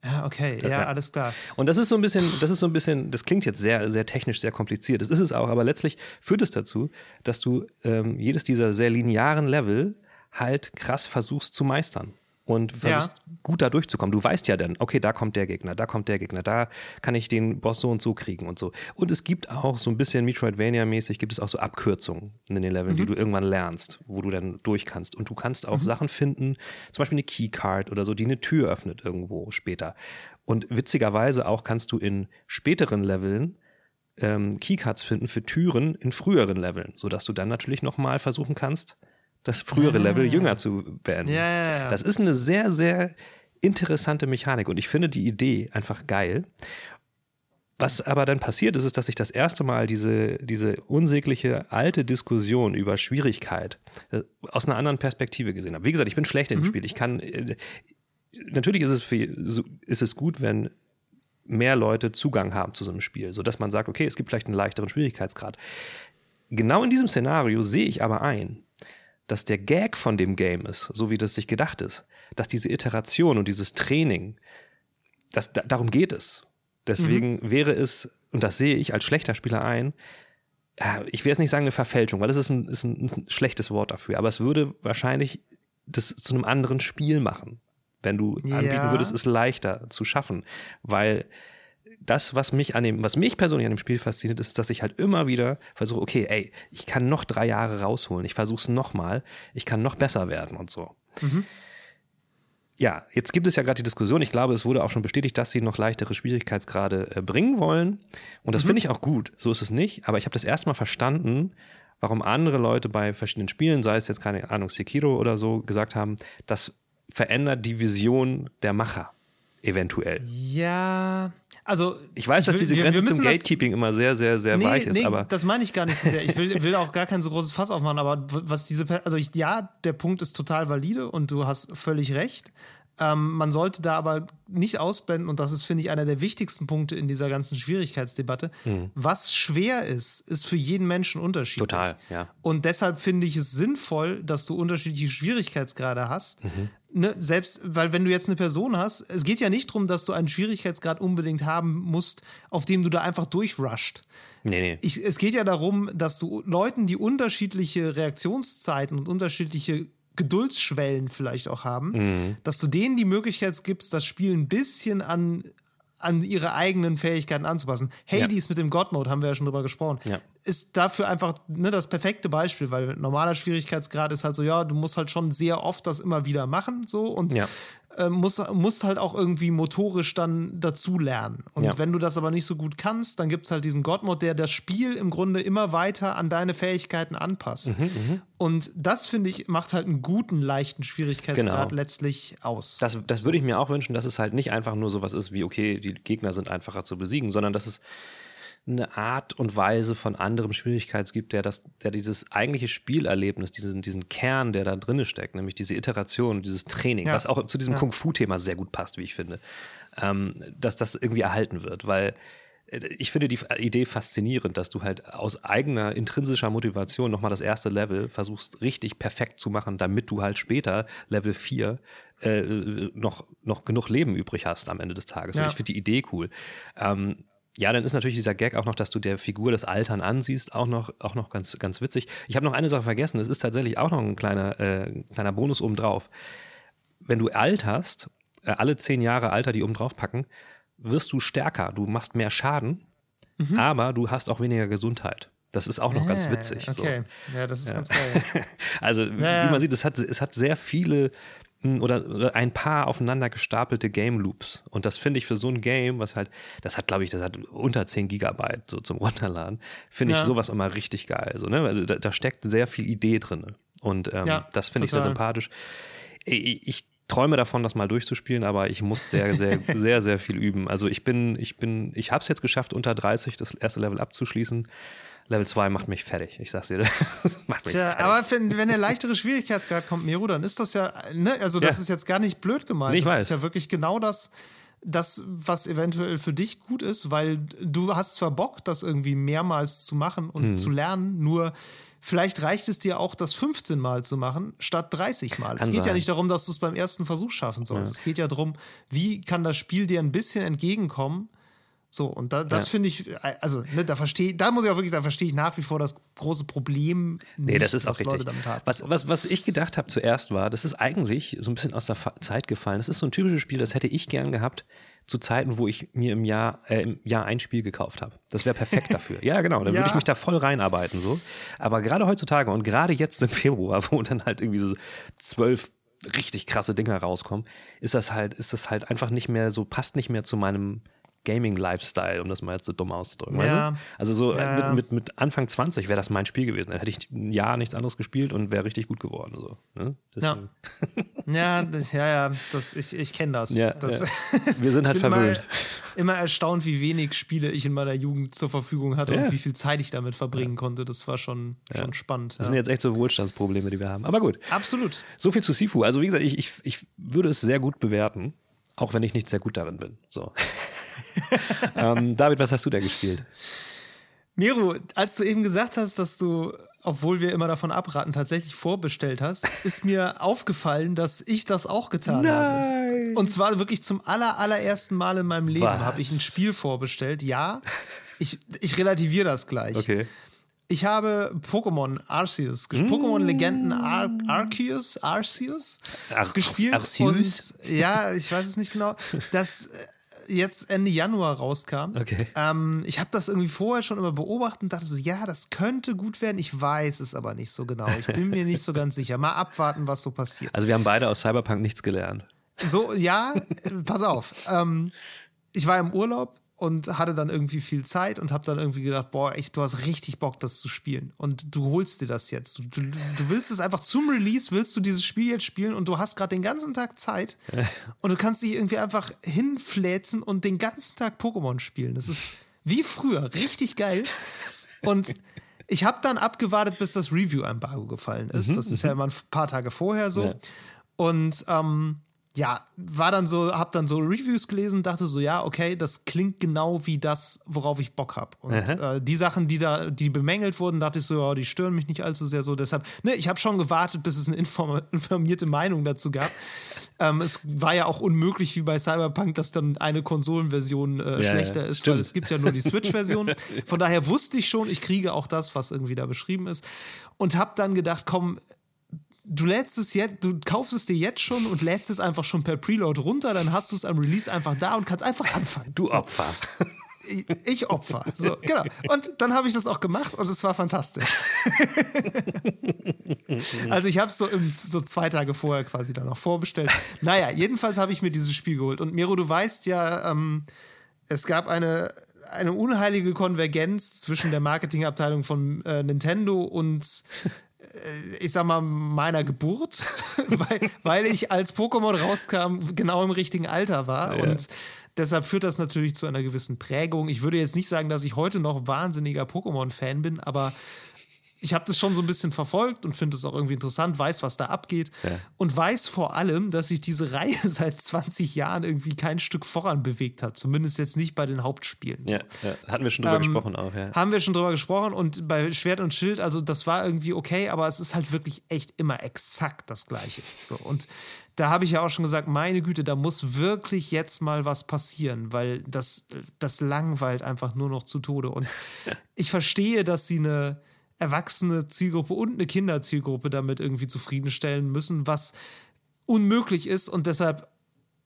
Speaker 1: Ja, okay, ja,
Speaker 2: ja.
Speaker 1: alles klar.
Speaker 2: Und das ist so ein bisschen, das ist so ein bisschen, das klingt jetzt sehr, sehr technisch, sehr kompliziert. Das ist es auch, aber letztlich führt es dazu, dass du ähm, jedes dieser sehr linearen Level halt krass versuchst zu meistern und versuchst gut da durchzukommen. Du weißt ja dann, okay, da kommt der Gegner, da kommt der Gegner, da kann ich den Boss so und so kriegen und so. Und es gibt auch so ein bisschen Metroidvania-mäßig, gibt es auch so Abkürzungen in den Leveln, die du irgendwann lernst, wo du dann durch kannst. Und du kannst auch Sachen finden, zum Beispiel eine Keycard oder so, die eine Tür öffnet irgendwo später. Und witzigerweise auch kannst du in späteren Leveln ähm, Keycards finden für Türen in früheren Leveln, sodass du dann natürlich nochmal versuchen kannst, das frühere Level jünger zu beenden.
Speaker 1: Ja, ja, ja.
Speaker 2: Das ist eine sehr, sehr interessante Mechanik und ich finde die Idee einfach geil. Was aber dann passiert ist, ist, dass ich das erste Mal diese, diese unsägliche alte Diskussion über Schwierigkeit äh, aus einer anderen Perspektive gesehen habe. Wie gesagt, ich bin schlecht im Spiel. Ich kann, äh, natürlich ist es, für, ist es gut, wenn mehr Leute Zugang haben zu so einem Spiel, sodass man sagt, okay, es gibt vielleicht einen leichteren Schwierigkeitsgrad. Genau in diesem Szenario sehe ich aber ein, dass der Gag von dem Game ist, so wie das sich gedacht ist, dass diese Iteration und dieses Training, das, da, darum geht es. Deswegen wäre es, und das sehe ich als schlechter Spieler ein, ich will jetzt nicht sagen eine Verfälschung, weil das ist ein, ist ein schlechtes Wort dafür, aber es würde wahrscheinlich das zu einem anderen Spiel machen, wenn du
Speaker 1: Ja.
Speaker 2: anbieten würdest, es leichter zu schaffen, weil das, was mich an dem, was mich persönlich an dem Spiel fasziniert, ist, dass ich halt immer wieder versuche, okay, ey, ich kann noch drei Jahre rausholen, ich versuche es nochmal, ich kann noch besser werden und so. Ja, jetzt gibt es ja gerade die Diskussion, ich glaube, es wurde auch schon bestätigt, dass sie noch leichtere Schwierigkeitsgrade äh, bringen wollen. Und das finde ich auch gut, so ist es nicht. Aber ich habe das erstmal verstanden, warum andere Leute bei verschiedenen Spielen, sei es jetzt keine Ahnung, Sekiro oder so, gesagt haben, das verändert die Vision der Macher. Eventuell.
Speaker 1: Ja, also.
Speaker 2: Ich weiß, dass
Speaker 1: will-
Speaker 2: diese Grenze zum
Speaker 1: müssen das-
Speaker 2: Gatekeeping immer sehr, sehr, sehr
Speaker 1: Nee,
Speaker 2: weich ist,
Speaker 1: nee,
Speaker 2: aber
Speaker 1: das meine ich gar nicht so sehr. Ich will, will auch gar kein so großes Fass aufmachen, aber was diese, also ich, ja, der Punkt ist total valide und du hast völlig recht. Ähm, man sollte da aber nicht ausblenden, und das ist, finde ich, einer der wichtigsten Punkte in dieser ganzen Schwierigkeitsdebatte. Was schwer ist, ist für jeden Menschen unterschiedlich.
Speaker 2: Mhm. total, ja.
Speaker 1: Und deshalb finde ich es sinnvoll, dass du unterschiedliche Schwierigkeitsgrade hast.
Speaker 2: Mhm.
Speaker 1: Ne, selbst, weil wenn du jetzt eine Person hast, es geht ja nicht darum, dass du einen Schwierigkeitsgrad unbedingt haben musst, auf dem du da einfach durchrusht.
Speaker 2: Nee, nee.
Speaker 1: Ich, es geht ja darum, dass du Leuten, die unterschiedliche Reaktionszeiten und unterschiedliche Geduldsschwellen vielleicht auch haben,
Speaker 2: Mhm.
Speaker 1: dass du denen die Möglichkeit gibst, das Spiel ein bisschen an, an ihre eigenen Fähigkeiten anzupassen. Hades mit dem God-Mode, haben wir ja schon drüber gesprochen,
Speaker 2: Ja.
Speaker 1: ist dafür einfach ne, das perfekte Beispiel, weil normaler Schwierigkeitsgrad ist halt so, ja, du musst halt schon sehr oft das immer wieder machen, so und
Speaker 2: Ja.
Speaker 1: Äh, musst, musst halt auch irgendwie motorisch dann dazu lernen. Und
Speaker 2: Ja.
Speaker 1: wenn du das aber nicht so gut kannst, dann gibt es halt diesen God-Mode, der das Spiel im Grunde immer weiter an deine Fähigkeiten anpasst.
Speaker 2: Mhm,
Speaker 1: Und das, finde ich, macht halt einen guten, leichten Schwierigkeitsgrad
Speaker 2: Genau.
Speaker 1: letztlich aus.
Speaker 2: Das, das würde ich mir auch wünschen, dass es halt nicht einfach nur sowas ist wie, okay, die Gegner sind einfacher zu besiegen, sondern dass es eine Art und Weise von anderem Schwierigkeits gibt, der das, der dieses eigentliche Spielerlebnis, diesen, diesen Kern, der da drinne steckt, nämlich diese Iteration, dieses Training,
Speaker 1: Ja.
Speaker 2: was auch zu diesem
Speaker 1: Ja.
Speaker 2: Kung-Fu-Thema sehr gut passt, wie ich finde, ähm, dass das irgendwie erhalten wird, weil äh, ich finde die Idee faszinierend, dass du halt aus eigener intrinsischer Motivation nochmal das erste Level versuchst richtig perfekt zu machen, damit du halt später Level 4 äh, noch, noch genug Leben übrig hast am Ende des Tages. Und
Speaker 1: Ja.
Speaker 2: ich finde die Idee cool. Ähm, ja, dann ist natürlich dieser Gag auch noch, dass du der Figur das Altern ansiehst, auch noch, auch noch ganz, ganz witzig. Ich habe noch eine Sache vergessen, es ist tatsächlich auch noch ein kleiner, äh, kleiner Bonus obendrauf. Wenn du alterst, äh, alle zehn Jahre Alter, die oben drauf packen, wirst du stärker, du machst mehr Schaden, aber du hast auch weniger Gesundheit. Das ist auch noch ganz
Speaker 1: Ah,
Speaker 2: witzig. so.
Speaker 1: Okay, ja, das ist ganz geil.
Speaker 2: Also,
Speaker 1: ja.
Speaker 2: wie man sieht, es hat, es hat sehr viele oder, ein paar aufeinander gestapelte Game Loops. Und das finde ich für so ein Game, was halt, das hat, glaube ich, das hat unter 10 Gigabyte so zum Runterladen, finde ich
Speaker 1: Ja.
Speaker 2: sowas immer richtig geil. So, ne? Also da, da steckt sehr viel Idee drin. Und ähm,
Speaker 1: Ja,
Speaker 2: das finde ich sehr sympathisch. Ich, ich träume davon, das mal durchzuspielen, aber ich muss sehr, sehr, sehr, sehr viel üben. Also ich bin, ich bin, ich habe es jetzt geschafft, unter 30 das erste Level abzuschließen. Level 2 macht mich fertig. Ich sag's dir. Das macht mich
Speaker 1: Tja,
Speaker 2: fertig.
Speaker 1: aber wenn, wenn der leichtere Schwierigkeitsgrad kommt, Miro, dann ist das ja, ne, also das
Speaker 2: Ja.
Speaker 1: ist jetzt gar nicht blöd gemeint.
Speaker 2: Nee, ich
Speaker 1: das
Speaker 2: weiß.
Speaker 1: ist ja wirklich genau das, das, was eventuell für dich gut ist, weil du hast zwar Bock, das irgendwie mehrmals zu machen und
Speaker 2: Mhm.
Speaker 1: zu lernen, nur vielleicht reicht es dir auch, das 15 Mal zu machen, statt 30 Mal. es
Speaker 2: Kann
Speaker 1: geht ja
Speaker 2: sein.
Speaker 1: nicht darum, dass du es beim ersten Versuch schaffen sollst. Es geht ja darum, wie kann das Spiel dir ein bisschen entgegenkommen, so, und da, das
Speaker 2: Ja.
Speaker 1: finde ich, also, ne, da verstehe da muss ich auch wirklich sagen, verstehe ich nach wie vor das große Problem.
Speaker 2: Nee,
Speaker 1: nicht,
Speaker 2: das ist auch richtig. Was, was, was ich gedacht habe zuerst war, das ist eigentlich so ein bisschen aus der Fa- Zeit gefallen. Das ist so ein typisches Spiel, das hätte ich gern gehabt zu Zeiten, wo ich mir im Jahr, äh, im Jahr ein Spiel gekauft habe. Das wäre perfekt dafür. Ja, genau. Dann
Speaker 1: Ja.
Speaker 2: würde ich mich da voll reinarbeiten. So. Aber gerade heutzutage und gerade jetzt im Februar, wo dann halt irgendwie so zwölf richtig krasse Dinger rauskommen, ist das halt, ist das halt einfach nicht mehr so, passt nicht mehr zu meinem Gaming-Lifestyle, um das mal jetzt so dumm auszudrücken.
Speaker 1: Ja.
Speaker 2: Also so äh,
Speaker 1: Ja, ja.
Speaker 2: mit, mit, mit Anfang 20 wäre das mein Spiel gewesen. Dann hätte ich ein Jahr nichts anderes gespielt und wäre richtig gut geworden. So, ne?
Speaker 1: Ja, das, ja, ja, das, ich, ich kenne das.
Speaker 2: Ja,
Speaker 1: das
Speaker 2: ja. Wir sind halt verwöhnt.
Speaker 1: Immer, immer erstaunt, wie wenig Spiele ich in meiner Jugend zur Verfügung hatte
Speaker 2: Ja.
Speaker 1: und wie viel Zeit ich damit verbringen konnte. Das war schon, schon spannend.
Speaker 2: Das
Speaker 1: Ja.
Speaker 2: sind jetzt echt so Wohlstandsprobleme, die wir haben. Aber gut,
Speaker 1: Absolut.
Speaker 2: so viel zu Sifu. Also wie gesagt, ich, ich, ich würde es sehr gut bewerten, auch wenn ich nicht sehr gut darin bin. So. ähm, David, was hast du da gespielt?
Speaker 1: Miro, als du eben gesagt hast, dass du, obwohl wir immer davon abraten, tatsächlich vorbestellt hast, ist mir aufgefallen, dass ich das auch getan habe. Und zwar wirklich zum aller, allerersten Mal in meinem Leben habe ich ein Spiel vorbestellt. Ja, ich, ich relativiere das gleich.
Speaker 2: Okay.
Speaker 1: Ich habe Pokémon Arceus, ges- Pokémon Legenden Ar Arceus, Arceus
Speaker 2: Ar-
Speaker 1: gespielt.
Speaker 2: Arceus?
Speaker 1: Und, ja, ich weiß es nicht genau. Das äh, jetzt Ende Januar rauskam.
Speaker 2: Okay.
Speaker 1: Ähm, ich habe das irgendwie vorher schon immer beobachtet und dachte so, ja, das könnte gut werden. Ich weiß es aber nicht so genau. Ich bin mir nicht so ganz sicher. Mal abwarten, was so passiert.
Speaker 2: Also wir haben beide aus Cyberpunk nichts gelernt.
Speaker 1: So, ja, pass auf. Ähm, ich war im Urlaub und hatte dann irgendwie viel Zeit und habe dann irgendwie gedacht, boah, echt, du hast richtig Bock, das zu spielen. Und du holst dir das jetzt. Du, du, du willst es einfach zum Release, willst du dieses Spiel jetzt spielen und du hast gerade den ganzen Tag Zeit und du kannst dich irgendwie einfach hinfläzen und den ganzen Tag Pokémon spielen. Das ist wie früher, richtig geil. Und ich habe dann abgewartet, bis das Review-Embargo gefallen ist. Das ist ja immer ein paar Tage vorher so.
Speaker 2: Ja.
Speaker 1: Und ähm, ja, war dann so, hab dann so Reviews gelesen, dachte so, ja, okay, das klingt genau wie das, worauf ich Bock habe. Und äh, die Sachen, die da, die bemängelt wurden, dachte ich so, ja, die stören mich nicht allzu sehr so. Deshalb, ne, ich habe schon gewartet, bis es eine inform informierte Meinung dazu gab. ähm, es war ja auch unmöglich, wie bei Cyberpunk, dass dann eine Konsolenversion äh,
Speaker 2: Ja,
Speaker 1: schlechter
Speaker 2: ja,
Speaker 1: ist,
Speaker 2: stimmt.
Speaker 1: weil es gibt ja nur die Switch-Version. Von daher wusste ich schon, ich kriege auch das, was irgendwie da beschrieben ist. Und habe dann gedacht, komm, du lädst es jetzt, du kaufst es dir jetzt schon und lädst es einfach schon per Preload runter, dann hast du es am Release einfach da und kannst einfach anfangen.
Speaker 2: Du
Speaker 1: so,
Speaker 2: Opfer.
Speaker 1: ich, ich Opfer. So, genau. Und dann habe ich das auch gemacht und es war fantastisch. also ich habe es so, im- so zwei Tage vorher quasi dann noch vorbestellt. Naja, jedenfalls habe ich mir dieses Spiel geholt. Und Miro, du weißt ja, ähm, es gab eine, eine unheilige Konvergenz zwischen der Marketingabteilung von äh, Nintendo und ich sag mal, meiner Geburt, weil, weil ich als Pokémon rauskam, genau im richtigen Alter war.
Speaker 2: Ja.
Speaker 1: Und deshalb führt das natürlich zu einer gewissen Prägung. Ich würde jetzt nicht sagen, dass ich heute noch wahnsinniger Pokémon-Fan bin, aber ich habe das schon so ein bisschen verfolgt und finde es auch irgendwie interessant, weiß, was da abgeht
Speaker 2: Ja.
Speaker 1: und weiß vor allem, dass sich diese Reihe seit 20 Jahren irgendwie kein Stück voran bewegt hat. Zumindest jetzt nicht bei den Hauptspielen.
Speaker 2: Ja, ja. hatten wir schon drüber
Speaker 1: Ähm,
Speaker 2: gesprochen auch, ja.
Speaker 1: Haben wir schon drüber gesprochen und bei Schwert und Schild, also das war irgendwie okay, aber es ist halt wirklich echt immer exakt das Gleiche. So, und da habe ich ja auch schon gesagt, meine Güte, da muss wirklich jetzt mal was passieren, weil das, das langweilt einfach nur noch zu Tode. Und ich verstehe, dass sie eine erwachsene Zielgruppe und eine Kinderzielgruppe damit irgendwie zufriedenstellen müssen, was unmöglich ist und deshalb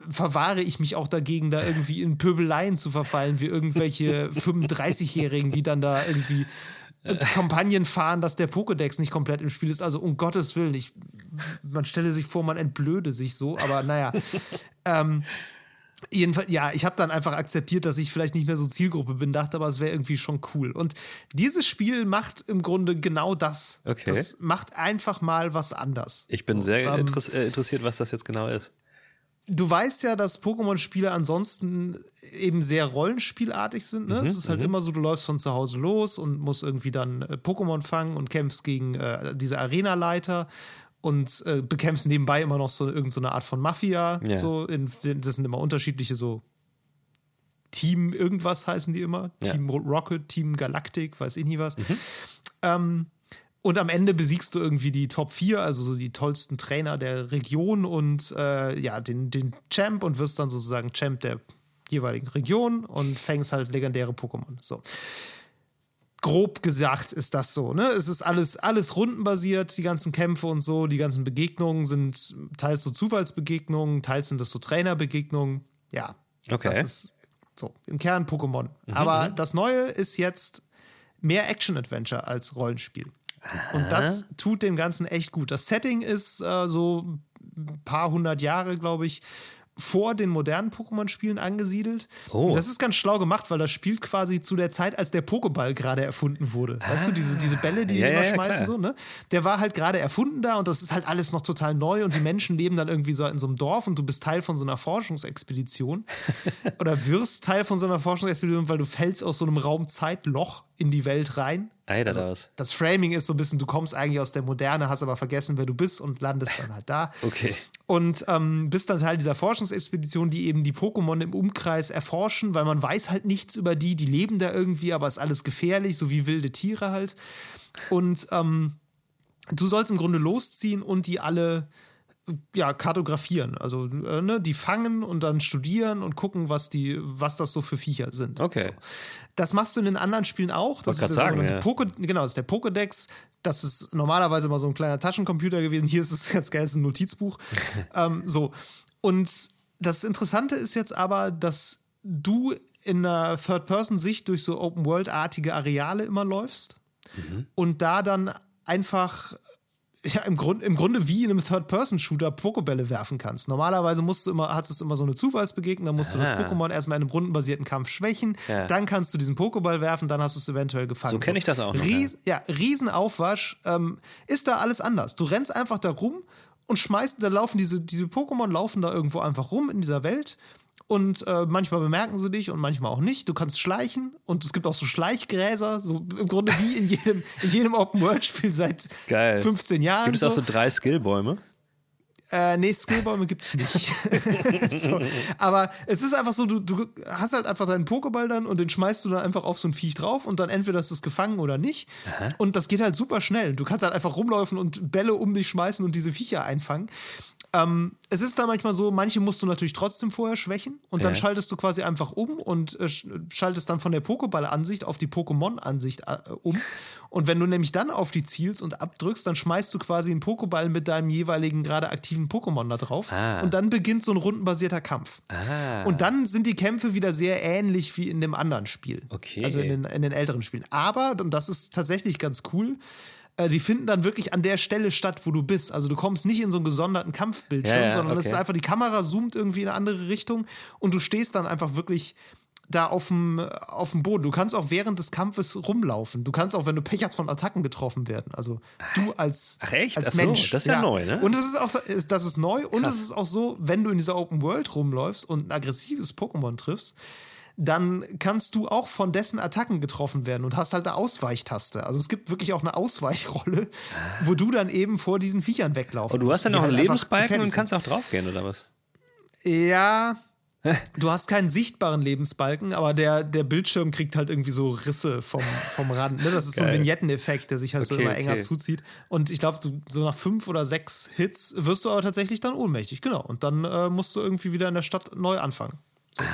Speaker 1: verwahre ich mich auch dagegen, da irgendwie in Pöbeleien zu verfallen, wie irgendwelche 35-Jährigen, die dann da irgendwie Kampagnen fahren, dass der Pokédex nicht komplett im Spiel ist. Also um Gottes Willen, ich man stelle sich vor, man entblöde sich so, aber naja. ähm, Jedenfalls, ja, ich habe dann einfach akzeptiert, dass ich vielleicht nicht mehr so Zielgruppe bin, dachte aber, es wäre irgendwie schon cool. Und dieses Spiel macht im Grunde genau das.
Speaker 2: Okay.
Speaker 1: Das macht einfach mal was anders.
Speaker 2: Ich bin sehr
Speaker 1: ähm,
Speaker 2: äh, interessiert, was das jetzt genau ist.
Speaker 1: Du weißt ja, dass Pokémon-Spiele ansonsten eben sehr rollenspielartig sind. Ne?
Speaker 2: Mhm,
Speaker 1: es ist halt
Speaker 2: mhm.
Speaker 1: immer so, du läufst von zu Hause los und musst irgendwie dann äh, Pokémon fangen und kämpfst gegen äh, diese Arena-Leiter und äh, bekämpfst nebenbei immer noch so irgendeine so eine Art von Mafia.
Speaker 2: Ja.
Speaker 1: So in, das sind immer unterschiedliche so Team irgendwas heißen die immer.
Speaker 2: Ja.
Speaker 1: Team Rocket, Team Galactic, weiß ich nie was. Ähm, und am Ende besiegst du irgendwie die Top 4, also so die tollsten Trainer der Region und äh, ja, den, den Champ und wirst dann sozusagen Champ der jeweiligen Region und fängst halt legendäre Pokémon. So. Grob gesagt ist das so, ne? Es ist alles, alles rundenbasiert, die ganzen Kämpfe und so, die ganzen Begegnungen sind teils so Zufallsbegegnungen, teils sind das so Trainerbegegnungen. Ja.
Speaker 2: Okay.
Speaker 1: Das ist so, im Kern Pokémon. Aber
Speaker 2: mhm.
Speaker 1: das Neue ist jetzt mehr Action-Adventure als Rollenspiel. Und das tut dem Ganzen echt gut. Das Setting ist äh, so ein paar hundert Jahre, glaube ich, vor den modernen Pokémon-Spielen angesiedelt.
Speaker 2: Oh.
Speaker 1: Und Das ist ganz schlau gemacht, weil das spielt quasi zu der Zeit, als der Pokéball gerade erfunden wurde. Weißt du, diese, diese Bälle, die
Speaker 2: Ja,
Speaker 1: die immer
Speaker 2: ja,
Speaker 1: schmeißen,
Speaker 2: klar.
Speaker 1: so, ne? Der war halt gerade erfunden da und das ist halt alles noch total neu und die Menschen leben dann irgendwie so in so einem Dorf und du bist Teil von so einer Forschungsexpedition oder wirst Teil von so einer Forschungsexpedition, weil du fällst aus so einem Raumzeitloch in die Welt rein.
Speaker 2: Ei, das
Speaker 1: Also, das Framing ist so ein bisschen, du kommst eigentlich aus der Moderne, hast aber vergessen, wer du bist und landest dann halt da.
Speaker 2: Okay.
Speaker 1: Und ähm, bist dann Teil dieser Forschungsexpedition, die eben die Pokémon im Umkreis erforschen, weil man weiß halt nichts über die, die leben da irgendwie, aber ist alles gefährlich, so wie wilde Tiere halt. Und ähm, du sollst im Grunde losziehen und die alle ja, kartografieren. Also äh, ne, die fangen und dann studieren und gucken, was die, was das so für Viecher sind.
Speaker 2: Okay.
Speaker 1: So. Das machst du in den anderen Spielen auch. Das ist der
Speaker 2: sagen,
Speaker 1: sogenannte Poké, genau, das ist der Pokédex. Das ist normalerweise immer so ein kleiner Taschencomputer gewesen. Hier ist es ganz geil, ist ein Notizbuch. ähm, so. Und das Interessante ist jetzt aber, dass du in einer Third-Person-Sicht durch so Open-World-artige Areale immer läufst und da dann einfach ja, im, Grund, im Grunde wie in einem Third-Person-Shooter Pokebälle werfen kannst. Normalerweise musst du immer, hast du immer so eine Zufallsbegegnung, dann musst du das
Speaker 2: Ah.
Speaker 1: Pokémon erstmal in einem rundenbasierten Kampf schwächen,
Speaker 2: Ja.
Speaker 1: dann kannst du diesen Pokéball werfen, dann hast du es eventuell gefangen.
Speaker 2: So kenn ich das auch noch,
Speaker 1: Ries, ja. Riesenaufwasch. Ähm, ist da alles anders. Du rennst einfach da rum und schmeißt, da laufen diese, diese Pokémon laufen da irgendwo einfach rum in dieser Welt. Und äh, manchmal bemerken sie dich und manchmal auch nicht. Du kannst schleichen und es gibt auch so Schleichgräser, so im Grunde wie in jedem, in jedem Open-World-Spiel seit
Speaker 2: Geil.
Speaker 1: 15 Jahren.
Speaker 2: Gibt es
Speaker 1: so.
Speaker 2: auch so drei Skillbäume?
Speaker 1: Äh, nee, Skillbäume gibt's nicht. so. Aber es ist einfach so, du, du hast halt einfach deinen Pokéball dann und den schmeißt du dann einfach auf so ein Viech drauf und dann entweder ist es gefangen oder nicht. Und das geht halt super schnell. Du kannst halt einfach rumlaufen und Bälle um dich schmeißen und diese Viecher einfangen. Ähm, es ist da manchmal so, manche musst du natürlich trotzdem vorher schwächen und dann
Speaker 2: Ja.
Speaker 1: schaltest du quasi einfach um und äh, sch- schaltest dann von der Pokéball-Ansicht auf die Pokémon-Ansicht äh, um. Und wenn du nämlich dann auf die zielst und abdrückst, dann schmeißt du quasi einen Pokéball mit deinem jeweiligen gerade aktiven Pokémon da drauf.
Speaker 2: Ah.
Speaker 1: Und dann beginnt so ein rundenbasierter Kampf.
Speaker 2: Ah.
Speaker 1: Und dann sind die Kämpfe wieder sehr ähnlich wie in dem anderen Spiel.
Speaker 2: Okay.
Speaker 1: Also in den, in den älteren Spielen. Aber, und das ist tatsächlich ganz cool, äh, die finden dann wirklich an der Stelle statt, wo du bist. Also du kommst nicht in so einen gesonderten Kampfbildschirm,
Speaker 2: Ja, ja,
Speaker 1: sondern es
Speaker 2: okay.
Speaker 1: ist einfach, die Kamera zoomt irgendwie in eine andere Richtung und du stehst dann einfach wirklich da auf dem, auf dem Boden. Du kannst auch während des Kampfes rumlaufen. Du kannst auch, wenn du Pech hast, von Attacken getroffen werden. Also du als,
Speaker 2: Ach, echt?
Speaker 1: als
Speaker 2: Ach so,
Speaker 1: Mensch.
Speaker 2: das ist ja neu, ne?
Speaker 1: Und es ist auch, das ist neu und
Speaker 2: Krass.
Speaker 1: es ist auch so, wenn du in dieser Open World rumläufst und ein aggressives Pokémon triffst, dann kannst du auch von dessen Attacken getroffen werden und hast halt eine Ausweichtaste. Also es gibt wirklich auch eine Ausweichrolle, wo du dann eben vor diesen Viechern weglaufen
Speaker 2: Und du hast dann noch einen
Speaker 1: halt
Speaker 2: Lebensbalken und kannst auch draufgehen, oder was?
Speaker 1: Ja. Du hast keinen sichtbaren Lebensbalken, aber der, der Bildschirm kriegt halt irgendwie so Risse vom, vom Rand. Ne? Das ist so ein
Speaker 2: Geil.
Speaker 1: Vignetteneffekt, der sich halt so
Speaker 2: Okay,
Speaker 1: immer enger
Speaker 2: okay.
Speaker 1: zuzieht. Und ich glaube, so, so nach fünf oder sechs Hits wirst du aber tatsächlich dann ohnmächtig. Genau. Und dann äh, musst du irgendwie wieder in der Stadt neu anfangen. So.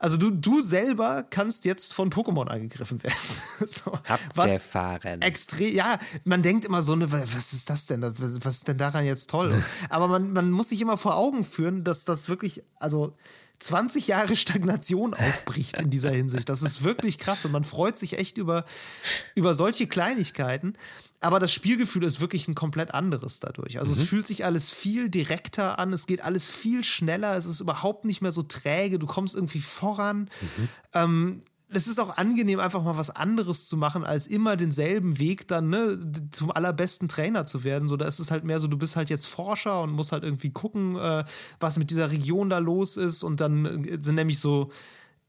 Speaker 1: Also du, du selber kannst jetzt von Pokémon angegriffen werden. so. Was
Speaker 2: Abgefahren.
Speaker 1: extrem, ja, man denkt immer so, ne, was ist das denn? Was was ist denn daran jetzt toll? Aber man, man muss sich immer vor Augen führen, dass das wirklich, also 20 Jahre Stagnation aufbricht in dieser Hinsicht. Das ist wirklich krass und man freut sich echt über, über solche Kleinigkeiten. Aber das Spielgefühl ist wirklich ein komplett anderes dadurch. Also mhm. es fühlt sich alles viel direkter an, es geht alles viel schneller, es ist überhaupt nicht mehr so träge, du kommst irgendwie voran. Mhm. Ähm, es ist auch angenehm, einfach mal was anderes zu machen, als immer denselben Weg dann ne, zum allerbesten Trainer zu werden. So, da ist es halt mehr so, du bist halt jetzt Forscher und musst halt irgendwie gucken, äh, was mit dieser Region da los ist. Und dann äh, sind nämlich so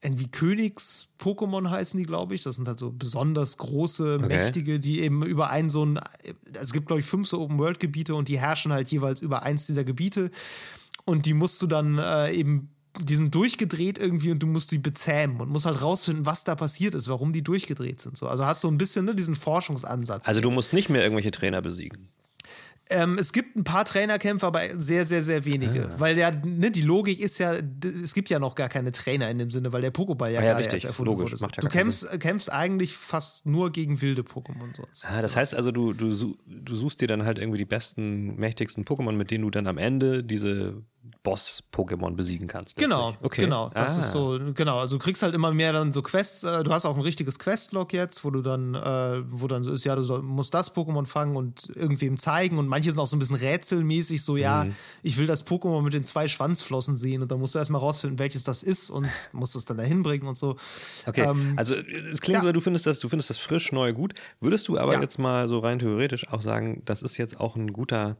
Speaker 1: irgendwie Königs-Pokémon heißen die, glaube ich. Das sind halt so besonders große, okay. mächtige, die eben über einen so ein. Es gibt, glaube ich, fünf so Open-World-Gebiete und die herrschen halt jeweils über eins dieser Gebiete. Und die musst du dann äh, eben die sind durchgedreht irgendwie und du musst die bezähmen und musst halt rausfinden, was da passiert ist, warum die durchgedreht sind. So. Also hast du ein bisschen ne, diesen Forschungsansatz.
Speaker 2: Also du musst nicht mehr irgendwelche Trainer besiegen.
Speaker 1: Ähm, es gibt ein paar Trainerkämpfe, aber sehr, sehr, sehr wenige. Ah. Weil ja, ne, die Logik ist ja, es gibt ja noch gar keine Trainer in dem Sinne, weil der Pokéball ja, ah, ja gerade erst erfunden logisch, wurde. Macht ja du kämpfst, kämpfst, eigentlich fast nur gegen wilde Pokémon sonst.
Speaker 2: Ah, das heißt also, du, du, du suchst dir dann halt irgendwie die besten, mächtigsten Pokémon, mit denen du dann am Ende diese Boss-Pokémon besiegen kannst.
Speaker 1: Genau, okay. genau. Das ah. ist so, genau. Also du kriegst halt immer mehr dann so Quests. Äh, du hast auch ein richtiges Questlog jetzt, wo du dann, äh, wo dann so ist, ja, du soll, musst das Pokémon fangen und irgendwem zeigen. Und manche sind auch so ein bisschen rätselmäßig, so, ja, mhm. ich will das Pokémon mit den zwei Schwanzflossen sehen und dann musst du erstmal rausfinden, welches das ist und musst es dann dahin bringen und so.
Speaker 2: Okay. Ähm, also es klingt ja. so, du findest das, du findest das frisch, neu, gut. Würdest du aber ja. jetzt mal so rein theoretisch auch sagen, das ist jetzt auch ein guter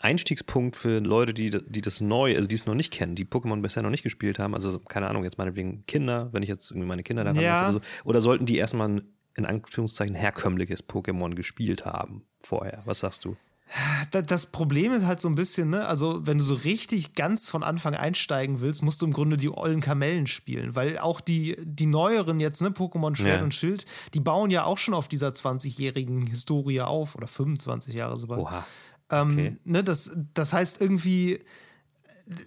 Speaker 2: Einstiegspunkt für Leute, die, die das neu, also die es noch nicht kennen, die Pokémon bisher noch nicht gespielt haben, also keine Ahnung, jetzt meinetwegen Kinder, wenn ich jetzt irgendwie meine Kinder daran ja. oder so, oder sollten die erstmal ein, in Anführungszeichen herkömmliches Pokémon gespielt haben vorher? Was sagst du?
Speaker 1: Das Problem ist halt so ein bisschen, ne, also wenn du so richtig ganz von Anfang einsteigen willst, musst du im Grunde die ollen Kamellen spielen, weil auch die, die neueren jetzt, ne, Pokémon Schwert ja. und Schild, die bauen ja auch schon auf dieser 20-jährigen Historie auf oder 25 Jahre sogar. Oha. Ähm, okay. ne, das, das heißt irgendwie,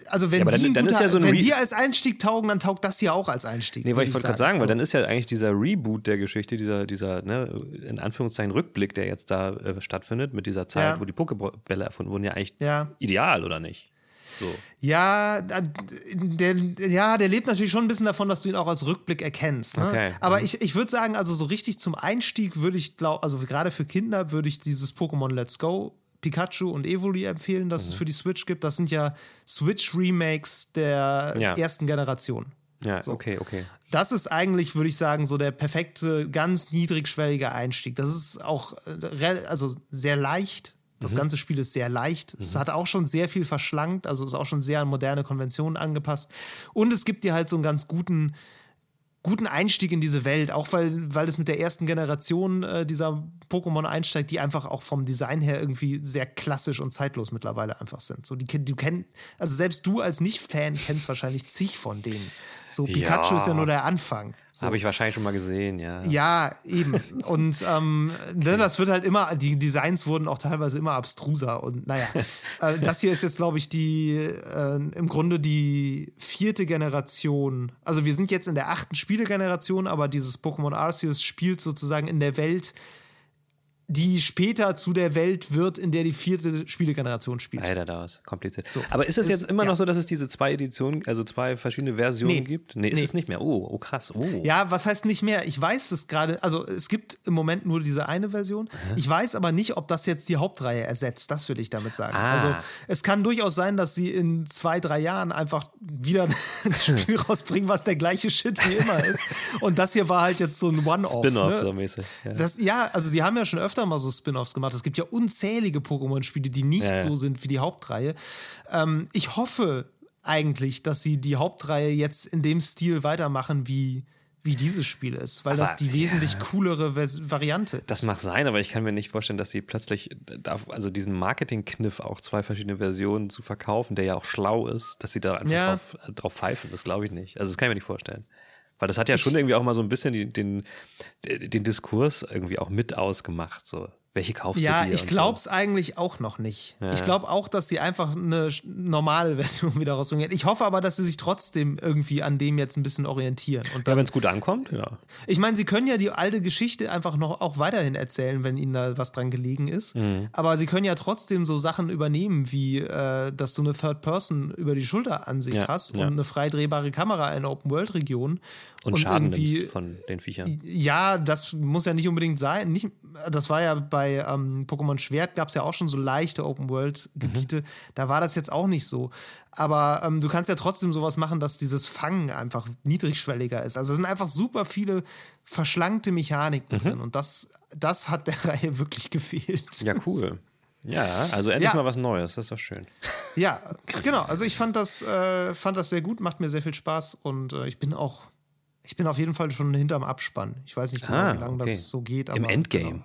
Speaker 1: also wenn, ja, die, dann, dann ja so wenn die als Einstieg taugen, dann taugt das hier auch als Einstieg.
Speaker 2: Nee, weil ich wollte gerade sagen, so. weil dann ist ja eigentlich dieser Reboot der Geschichte, dieser, dieser ne, in Anführungszeichen Rückblick, der jetzt da äh, stattfindet, mit dieser Zeit, ja. wo die Pokebälle erfunden wurden, ja eigentlich ideal, oder nicht? So.
Speaker 1: Ja, der, ja, der lebt natürlich schon ein bisschen davon, dass du ihn auch als Rückblick erkennst. Ne? Okay. Aber mhm. ich, ich würde sagen, also so richtig zum Einstieg würde ich glaube, also gerade für Kinder würde ich dieses Pokémon Let's Go Pikachu und Evoli empfehlen, dass mhm. es für die Switch gibt. Das sind ja Switch-Remakes der ja. ersten Generation.
Speaker 2: Ja, so. okay, okay.
Speaker 1: Das ist eigentlich, würde ich sagen, so der perfekte, ganz niedrigschwellige Einstieg. Das ist auch äh, also sehr leicht. Das mhm. ganze Spiel ist sehr leicht. Mhm. Es hat auch schon sehr viel verschlankt, also ist auch schon sehr an moderne Konventionen angepasst. Und es gibt dir halt so einen ganz guten guten Einstieg in diese Welt, auch weil, weil es mit der ersten Generation äh, dieser Pokémon einsteigt, die einfach auch vom Design her irgendwie sehr klassisch und zeitlos mittlerweile einfach sind. So, die, du kennst, also selbst du als Nicht-Fan kennst wahrscheinlich zig von denen. So, Pikachu ja. ist ja nur der Anfang. So.
Speaker 2: Habe ich wahrscheinlich schon mal gesehen, ja.
Speaker 1: Ja, eben. Und ähm, ne, das wird halt immer, die Designs wurden auch teilweise immer abstruser. Und naja, äh, das hier ist jetzt, glaube ich, die äh, im Grunde die vierte Generation. Also wir sind jetzt in der achten Spielegeneration, aber dieses Pokémon Arceus spielt sozusagen in der Welt die später zu der Welt wird, in der die vierte Spielegeneration spielt.
Speaker 2: Alter, da ist kompliziert. So. Aber ist es jetzt immer ja. noch so, dass es diese zwei Editionen, also zwei verschiedene Versionen nee. gibt? Nee, ist nee. es nicht mehr. Oh, oh krass. Oh.
Speaker 1: Ja, was heißt nicht mehr? Ich weiß es gerade, also es gibt im Moment nur diese eine Version. Aha. Ich weiß aber nicht, ob das jetzt die Hauptreihe ersetzt. Das will ich damit sagen. Ah. Also es kann durchaus sein, dass sie in zwei, drei Jahren einfach wieder ein Spiel rausbringen, was der gleiche Shit wie immer ist. Und das hier war halt jetzt so ein One-Off. Spin-off ne? so mäßig. Ja. Das, ja, also sie haben ja schon öfter öfter mal so Spin-offs gemacht. Es gibt ja unzählige Pokémon-Spiele, die nicht ja, ja. so sind wie die Hauptreihe. Ähm, ich hoffe eigentlich, dass sie die Hauptreihe jetzt in dem Stil weitermachen, wie wie dieses Spiel ist, weil aber, das die wesentlich ja. coolere Variante ist.
Speaker 2: Das mag sein, aber ich kann mir nicht vorstellen, dass sie plötzlich, also diesen Marketing-Kniff auch zwei verschiedene Versionen zu verkaufen, der ja auch schlau ist, dass sie da einfach ja. drauf, drauf pfeifen. Das glaube ich nicht. Also das kann ich mir nicht vorstellen. Weil das hat ja schon irgendwie auch mal so ein bisschen die, den, den Diskurs irgendwie auch mit ausgemacht. So. Welche kaufst
Speaker 1: ja,
Speaker 2: du dir?
Speaker 1: ich glaube es so? eigentlich auch noch nicht. Ja. Ich glaube auch, dass sie einfach eine normale Version wieder rausbringen. Ich hoffe aber, dass sie sich trotzdem irgendwie an dem jetzt ein bisschen orientieren.
Speaker 2: Und dann, ja, wenn es gut ankommt, ja.
Speaker 1: Ich meine, sie können ja die alte Geschichte einfach noch auch weiterhin erzählen, wenn ihnen da was dran gelegen ist. Mhm. Aber sie können ja trotzdem so Sachen übernehmen, wie äh, dass du eine Third-Person über die Schulteransicht ja, hast und eine frei drehbare Kamera in Open-World-Region.
Speaker 2: Und, und Schaden nimmst von den Viechern.
Speaker 1: Ja, das muss ja nicht unbedingt sein. Nicht, das war ja bei ähm, Pokémon Schwert gab es ja auch schon so leichte Open-World-Gebiete. Mhm. Da war das jetzt auch nicht so. Aber ähm, du kannst ja trotzdem sowas machen, dass dieses Fangen einfach niedrigschwelliger ist. Also es sind einfach super viele verschlankte Mechaniken mhm. drin. Und das, das hat der Reihe wirklich gefehlt.
Speaker 2: Ja, cool. Ja, also endlich ja. mal was Neues, das ist doch schön.
Speaker 1: Ja, genau. Also ich fand das, äh, fand das sehr gut, macht mir sehr viel Spaß und äh, ich bin auch ich bin auf jeden Fall schon hinterm Abspann. Ich weiß nicht genau, ah, wie lange okay. das so geht.
Speaker 2: Im Endgame.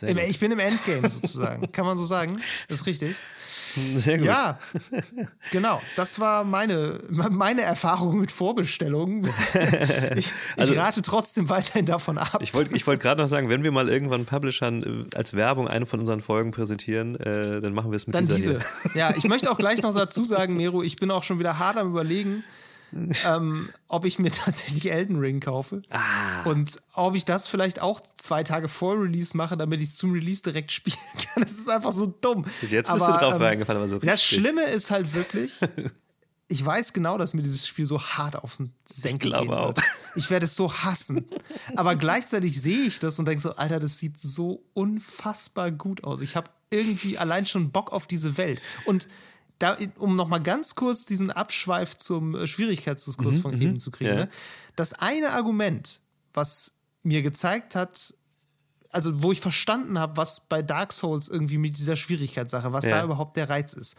Speaker 1: Genau. Im, ich bin im Endgame sozusagen. Kann man so sagen? Das ist richtig.
Speaker 2: Sehr gut.
Speaker 1: Ja, genau. Das war meine, meine Erfahrung mit Vorbestellungen. Ich, also, ich rate trotzdem weiterhin davon ab.
Speaker 2: Ich wollte ich wollt gerade noch sagen, wenn wir mal irgendwann Publishern äh, als Werbung eine von unseren Folgen präsentieren, äh, dann machen wir es mit
Speaker 1: dann
Speaker 2: dieser
Speaker 1: diese. Hier. Ja, ich möchte auch gleich noch dazu sagen, Mero, ich bin auch schon wieder hart am überlegen, ähm, ob ich mir tatsächlich Elden Ring kaufe.
Speaker 2: Ah.
Speaker 1: Und ob ich das vielleicht auch zwei Tage vor Release mache, damit ich es zum Release direkt spielen kann. Das ist einfach so dumm.
Speaker 2: Jetzt bist aber, du drauf ähm, reingefallen, aber so.
Speaker 1: Das Schlimme ist halt wirklich, ich weiß genau, dass mir dieses Spiel so hart auf den Senkel geht. Auch. Ich werde es so hassen. Aber gleichzeitig sehe ich das und denke so, Alter, das sieht so unfassbar gut aus. Ich habe irgendwie allein schon Bock auf diese Welt. Und da, um noch mal ganz kurz diesen Abschweif zum äh, Schwierigkeitsdiskurs mhm, von mhm. eben zu kriegen. Ja. Ne? Das eine Argument, was mir gezeigt hat, also wo ich verstanden habe, was bei Dark Souls irgendwie mit dieser Schwierigkeitssache, was ja. da überhaupt der Reiz ist,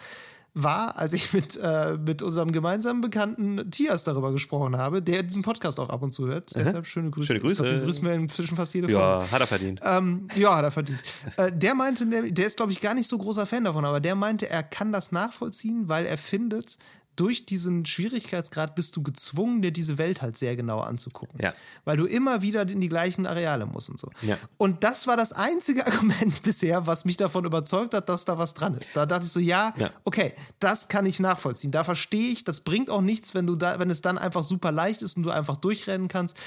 Speaker 1: war, als ich mit, äh, mit unserem gemeinsamen Bekannten Tias darüber gesprochen habe, der diesen Podcast auch ab und zu hört. Mhm. Deshalb schöne Grüße.
Speaker 2: Schöne Grüße. Ich glaub,
Speaker 1: den grüßen wir inzwischen fast jede
Speaker 2: Ja, Folge. hat er verdient.
Speaker 1: Ähm, ja, hat er verdient. äh, der meinte, der, der ist, glaube ich, gar nicht so großer Fan davon, aber der meinte, er kann das nachvollziehen, weil er findet, durch diesen Schwierigkeitsgrad bist du gezwungen, dir diese Welt halt sehr genau anzugucken.
Speaker 2: Ja.
Speaker 1: Weil du immer wieder in die gleichen Areale musst und so.
Speaker 2: Ja.
Speaker 1: Und das war das einzige Argument bisher, was mich davon überzeugt hat, dass da was dran ist. Da dachte ich so, ja,
Speaker 2: ja.
Speaker 1: okay, das kann ich nachvollziehen. Da verstehe ich, das bringt auch nichts, wenn du da, wenn es dann einfach super leicht ist und du einfach durchrennen kannst.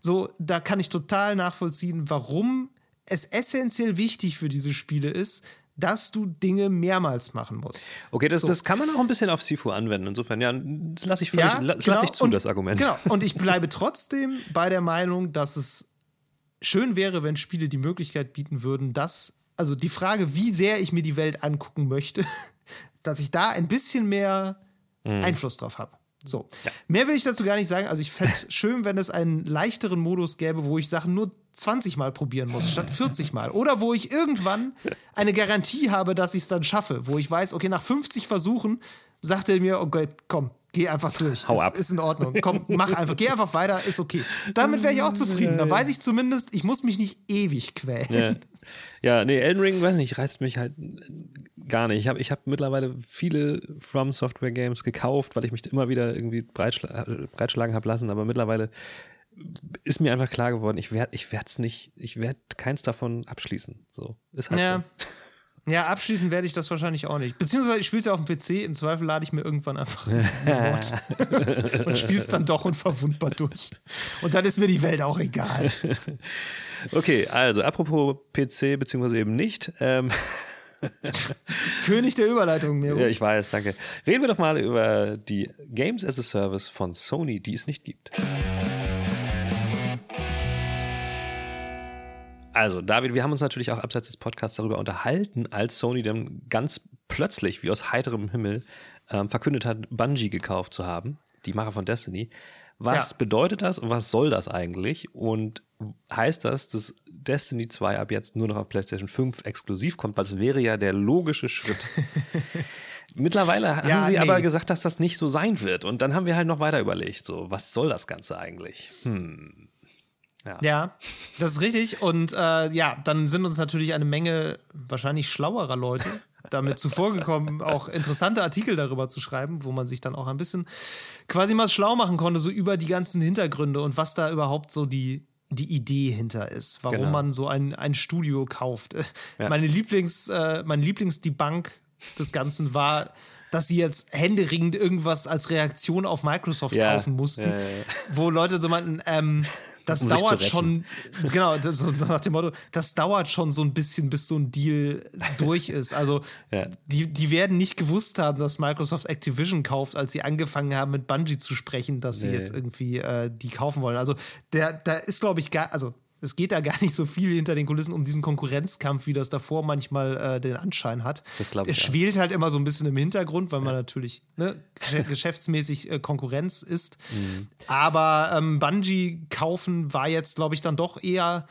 Speaker 1: So, da kann ich total nachvollziehen, warum es essentiell wichtig für diese Spiele ist, dass du Dinge mehrmals machen musst.
Speaker 2: Okay, das, so. das kann man auch ein bisschen auf Sifu anwenden. Insofern, ja, das lasse ich, völlig, ja, genau. lass ich zu, und, das Argument.
Speaker 1: Genau, und ich bleibe trotzdem bei der Meinung, dass es schön wäre, wenn Spiele die Möglichkeit bieten würden, dass, also die Frage, wie sehr ich mir die Welt angucken möchte, dass ich da ein bisschen mehr mhm. Einfluss drauf habe. So. Ja. Mehr will ich dazu gar nicht sagen. Also, ich fände es schön, wenn es einen leichteren Modus gäbe, wo ich Sachen nur 20 Mal probieren muss, statt 40 Mal. Oder wo ich irgendwann eine Garantie habe, dass ich es dann schaffe. Wo ich weiß, okay, nach 50 Versuchen sagt er mir, okay, komm, geh einfach durch.
Speaker 2: Hau ab.
Speaker 1: Ist, in Ordnung. Komm, mach einfach. Geh einfach weiter, ist okay. Damit wäre ich auch zufrieden. Da weiß ich zumindest, ich muss mich nicht ewig quälen.
Speaker 2: Ja, ja nee, Elden Ring, weiß nicht, reißt mich halt gar nicht. Ich habe ich hab mittlerweile viele From Software Games gekauft, weil ich mich immer wieder irgendwie breitschla breitschlagen habe lassen, aber mittlerweile ist mir einfach klar geworden, ich werde ich es nicht, ich werde keins davon abschließen. So, ist halt
Speaker 1: ja.
Speaker 2: so.
Speaker 1: Ja, abschließen werde ich das wahrscheinlich auch nicht. Beziehungsweise ich spiele es ja auf dem PC, im Zweifel lade ich mir irgendwann einfach Mod und spiele es dann doch unverwundbar durch. Und dann ist mir die Welt auch egal.
Speaker 2: Okay, also apropos PC, beziehungsweise eben nicht. Ähm
Speaker 1: König der Überleitung, Miro.
Speaker 2: Ja, ich weiß, danke. Reden wir doch mal über die Games as a Service von Sony, die es nicht gibt. Also, David, wir haben uns natürlich auch abseits des Podcasts darüber unterhalten, als Sony dann ganz plötzlich, wie aus heiterem Himmel, ähm, verkündet hat, Bungie gekauft zu haben, die Macher von Destiny. Was ja. bedeutet das und was soll das eigentlich? Und heißt das, dass Destiny 2 ab jetzt nur noch auf PlayStation 5 exklusiv kommt? Weil es wäre ja der logische Schritt. Mittlerweile ja, haben sie nee. aber gesagt, dass das nicht so sein wird. Und dann haben wir halt noch weiter überlegt, so, was soll das Ganze eigentlich? Hm.
Speaker 1: Ja. ja. das ist richtig. Und äh, ja, dann sind uns natürlich eine Menge wahrscheinlich schlauerer Leute damit zuvorgekommen, auch interessante Artikel darüber zu schreiben, wo man sich dann auch ein bisschen quasi mal schlau machen konnte, so über die ganzen Hintergründe und was da überhaupt so die die Idee hinter ist, warum
Speaker 2: Genau.
Speaker 1: man so ein, ein Studio kauft.
Speaker 2: Ja.
Speaker 1: Meine Lieblings, äh, mein Lieblingsdebunk des Ganzen war, dass sie jetzt händeringend irgendwas als Reaktion auf Microsoft
Speaker 2: Ja.
Speaker 1: kaufen mussten,
Speaker 2: Ja, ja,
Speaker 1: wo Leute so meinten, ähm, das dauert schon, genau, das, so nach dem Motto, das dauert schon so ein bisschen, bis so ein Deal durch ist. Also
Speaker 2: Ja.
Speaker 1: die, die werden nicht gewusst haben, dass Microsoft Activision kauft, als sie angefangen haben, mit Bungie zu sprechen, dass sie
Speaker 2: Nee.
Speaker 1: jetzt irgendwie äh, die kaufen wollen. Also der, da ist, glaube ich, gar, also es geht da gar nicht so viel hinter den Kulissen um diesen Konkurrenzkampf, wie das davor manchmal äh, den Anschein hat.
Speaker 2: Das glaub
Speaker 1: Es
Speaker 2: ich auch.
Speaker 1: schwelt halt immer so ein bisschen im Hintergrund, weil man natürlich ne, gesch- geschäftsmäßig äh, Konkurrenz ist.
Speaker 2: Mhm.
Speaker 1: Aber ähm, Bungie kaufen war jetzt, glaube ich, dann doch eher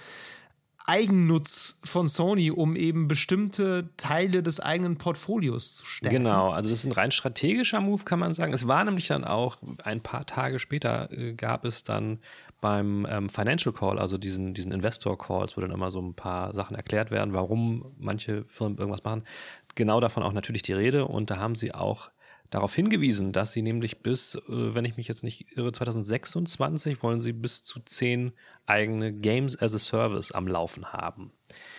Speaker 1: Eigennutz von Sony, um eben bestimmte Teile des eigenen Portfolios zu stärken.
Speaker 2: Genau, also das ist ein rein strategischer Move, kann man sagen. Es war nämlich dann auch ein paar Tage später äh, gab es dann beim ähm, Financial Call, also diesen, diesen Investor Calls, wo dann immer so ein paar Sachen erklärt werden, warum manche Firmen irgendwas machen. Genau davon auch natürlich die Rede und da haben sie auch darauf hingewiesen, dass sie nämlich bis, äh, wenn ich mich jetzt nicht irre, 2026 wollen sie bis zu zehn eigene Games as a Service am Laufen haben.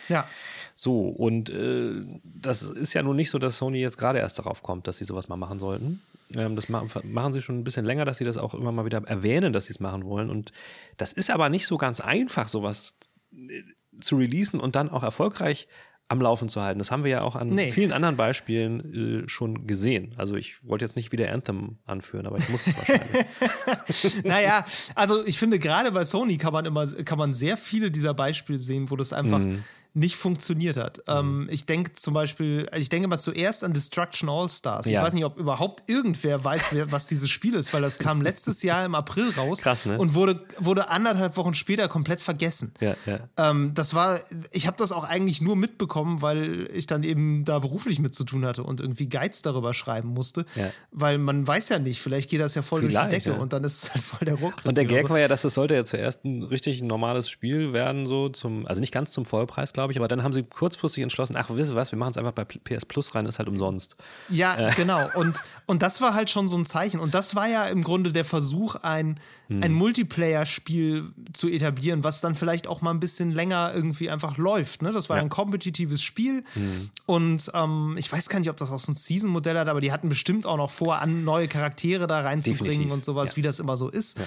Speaker 1: Ja.
Speaker 2: So, und äh, das ist ja nun nicht so, dass Sony jetzt gerade erst darauf kommt, dass sie sowas mal machen sollten. Ähm, das ma machen sie schon ein bisschen länger, dass sie das auch immer mal wieder erwähnen, dass sie es machen wollen. Und das ist aber nicht so ganz einfach, sowas äh, zu releasen und dann auch erfolgreich am Laufen zu halten. Das haben wir ja auch an
Speaker 1: Nee.
Speaker 2: vielen anderen Beispielen äh, schon gesehen. Also ich wollte jetzt nicht wieder Anthem anführen, aber ich muss es wahrscheinlich.
Speaker 1: naja, also ich finde, gerade bei Sony kann man immer, kann man sehr viele dieser Beispiele sehen, wo das einfach
Speaker 2: Mhm.
Speaker 1: Nicht funktioniert hat. Ähm, ich denke zum Beispiel, ich denke mal zuerst an Destruction All-Stars. Ich
Speaker 2: Ja.
Speaker 1: weiß nicht, ob überhaupt irgendwer weiß, wer, was dieses Spiel ist, weil das kam letztes Jahr im April raus
Speaker 2: Krass, ne?
Speaker 1: und wurde, wurde anderthalb Wochen später komplett vergessen.
Speaker 2: ja, ja.
Speaker 1: Ähm, das war, ich habe das auch eigentlich nur mitbekommen, weil ich dann eben da beruflich mit zu tun hatte und irgendwie Guides darüber schreiben musste. Weil man weiß ja nicht, vielleicht geht das ja voll durch
Speaker 2: Vielleicht,
Speaker 1: die Decke und dann ist es halt voll der Ruck.
Speaker 2: Und der Gag war ja, dass das sollte ja zuerst ein richtig normales Spiel werden, so zum, also nicht ganz zum Vollpreis, glaube ich, aber dann haben sie kurzfristig entschlossen, ach, wisst ihr was, wir machen es einfach bei PS Plus rein, ist halt umsonst.
Speaker 1: Ja, genau. Und, und das war halt schon so ein Zeichen. Und das war ja im Grunde der Versuch, ein,
Speaker 2: Hm.
Speaker 1: ein Multiplayer-Spiel zu etablieren, was dann vielleicht auch mal ein bisschen länger irgendwie einfach läuft. Ne? Das war
Speaker 2: Ja.
Speaker 1: ein kompetitives Spiel.
Speaker 2: Hm.
Speaker 1: Und ähm, ich weiß gar nicht, ob das auch so ein Season-Modell hat, aber die hatten bestimmt auch noch vor, an neue Charaktere da reinzubringen
Speaker 2: Definitiv,
Speaker 1: und sowas,
Speaker 2: ja.
Speaker 1: wie das immer so ist.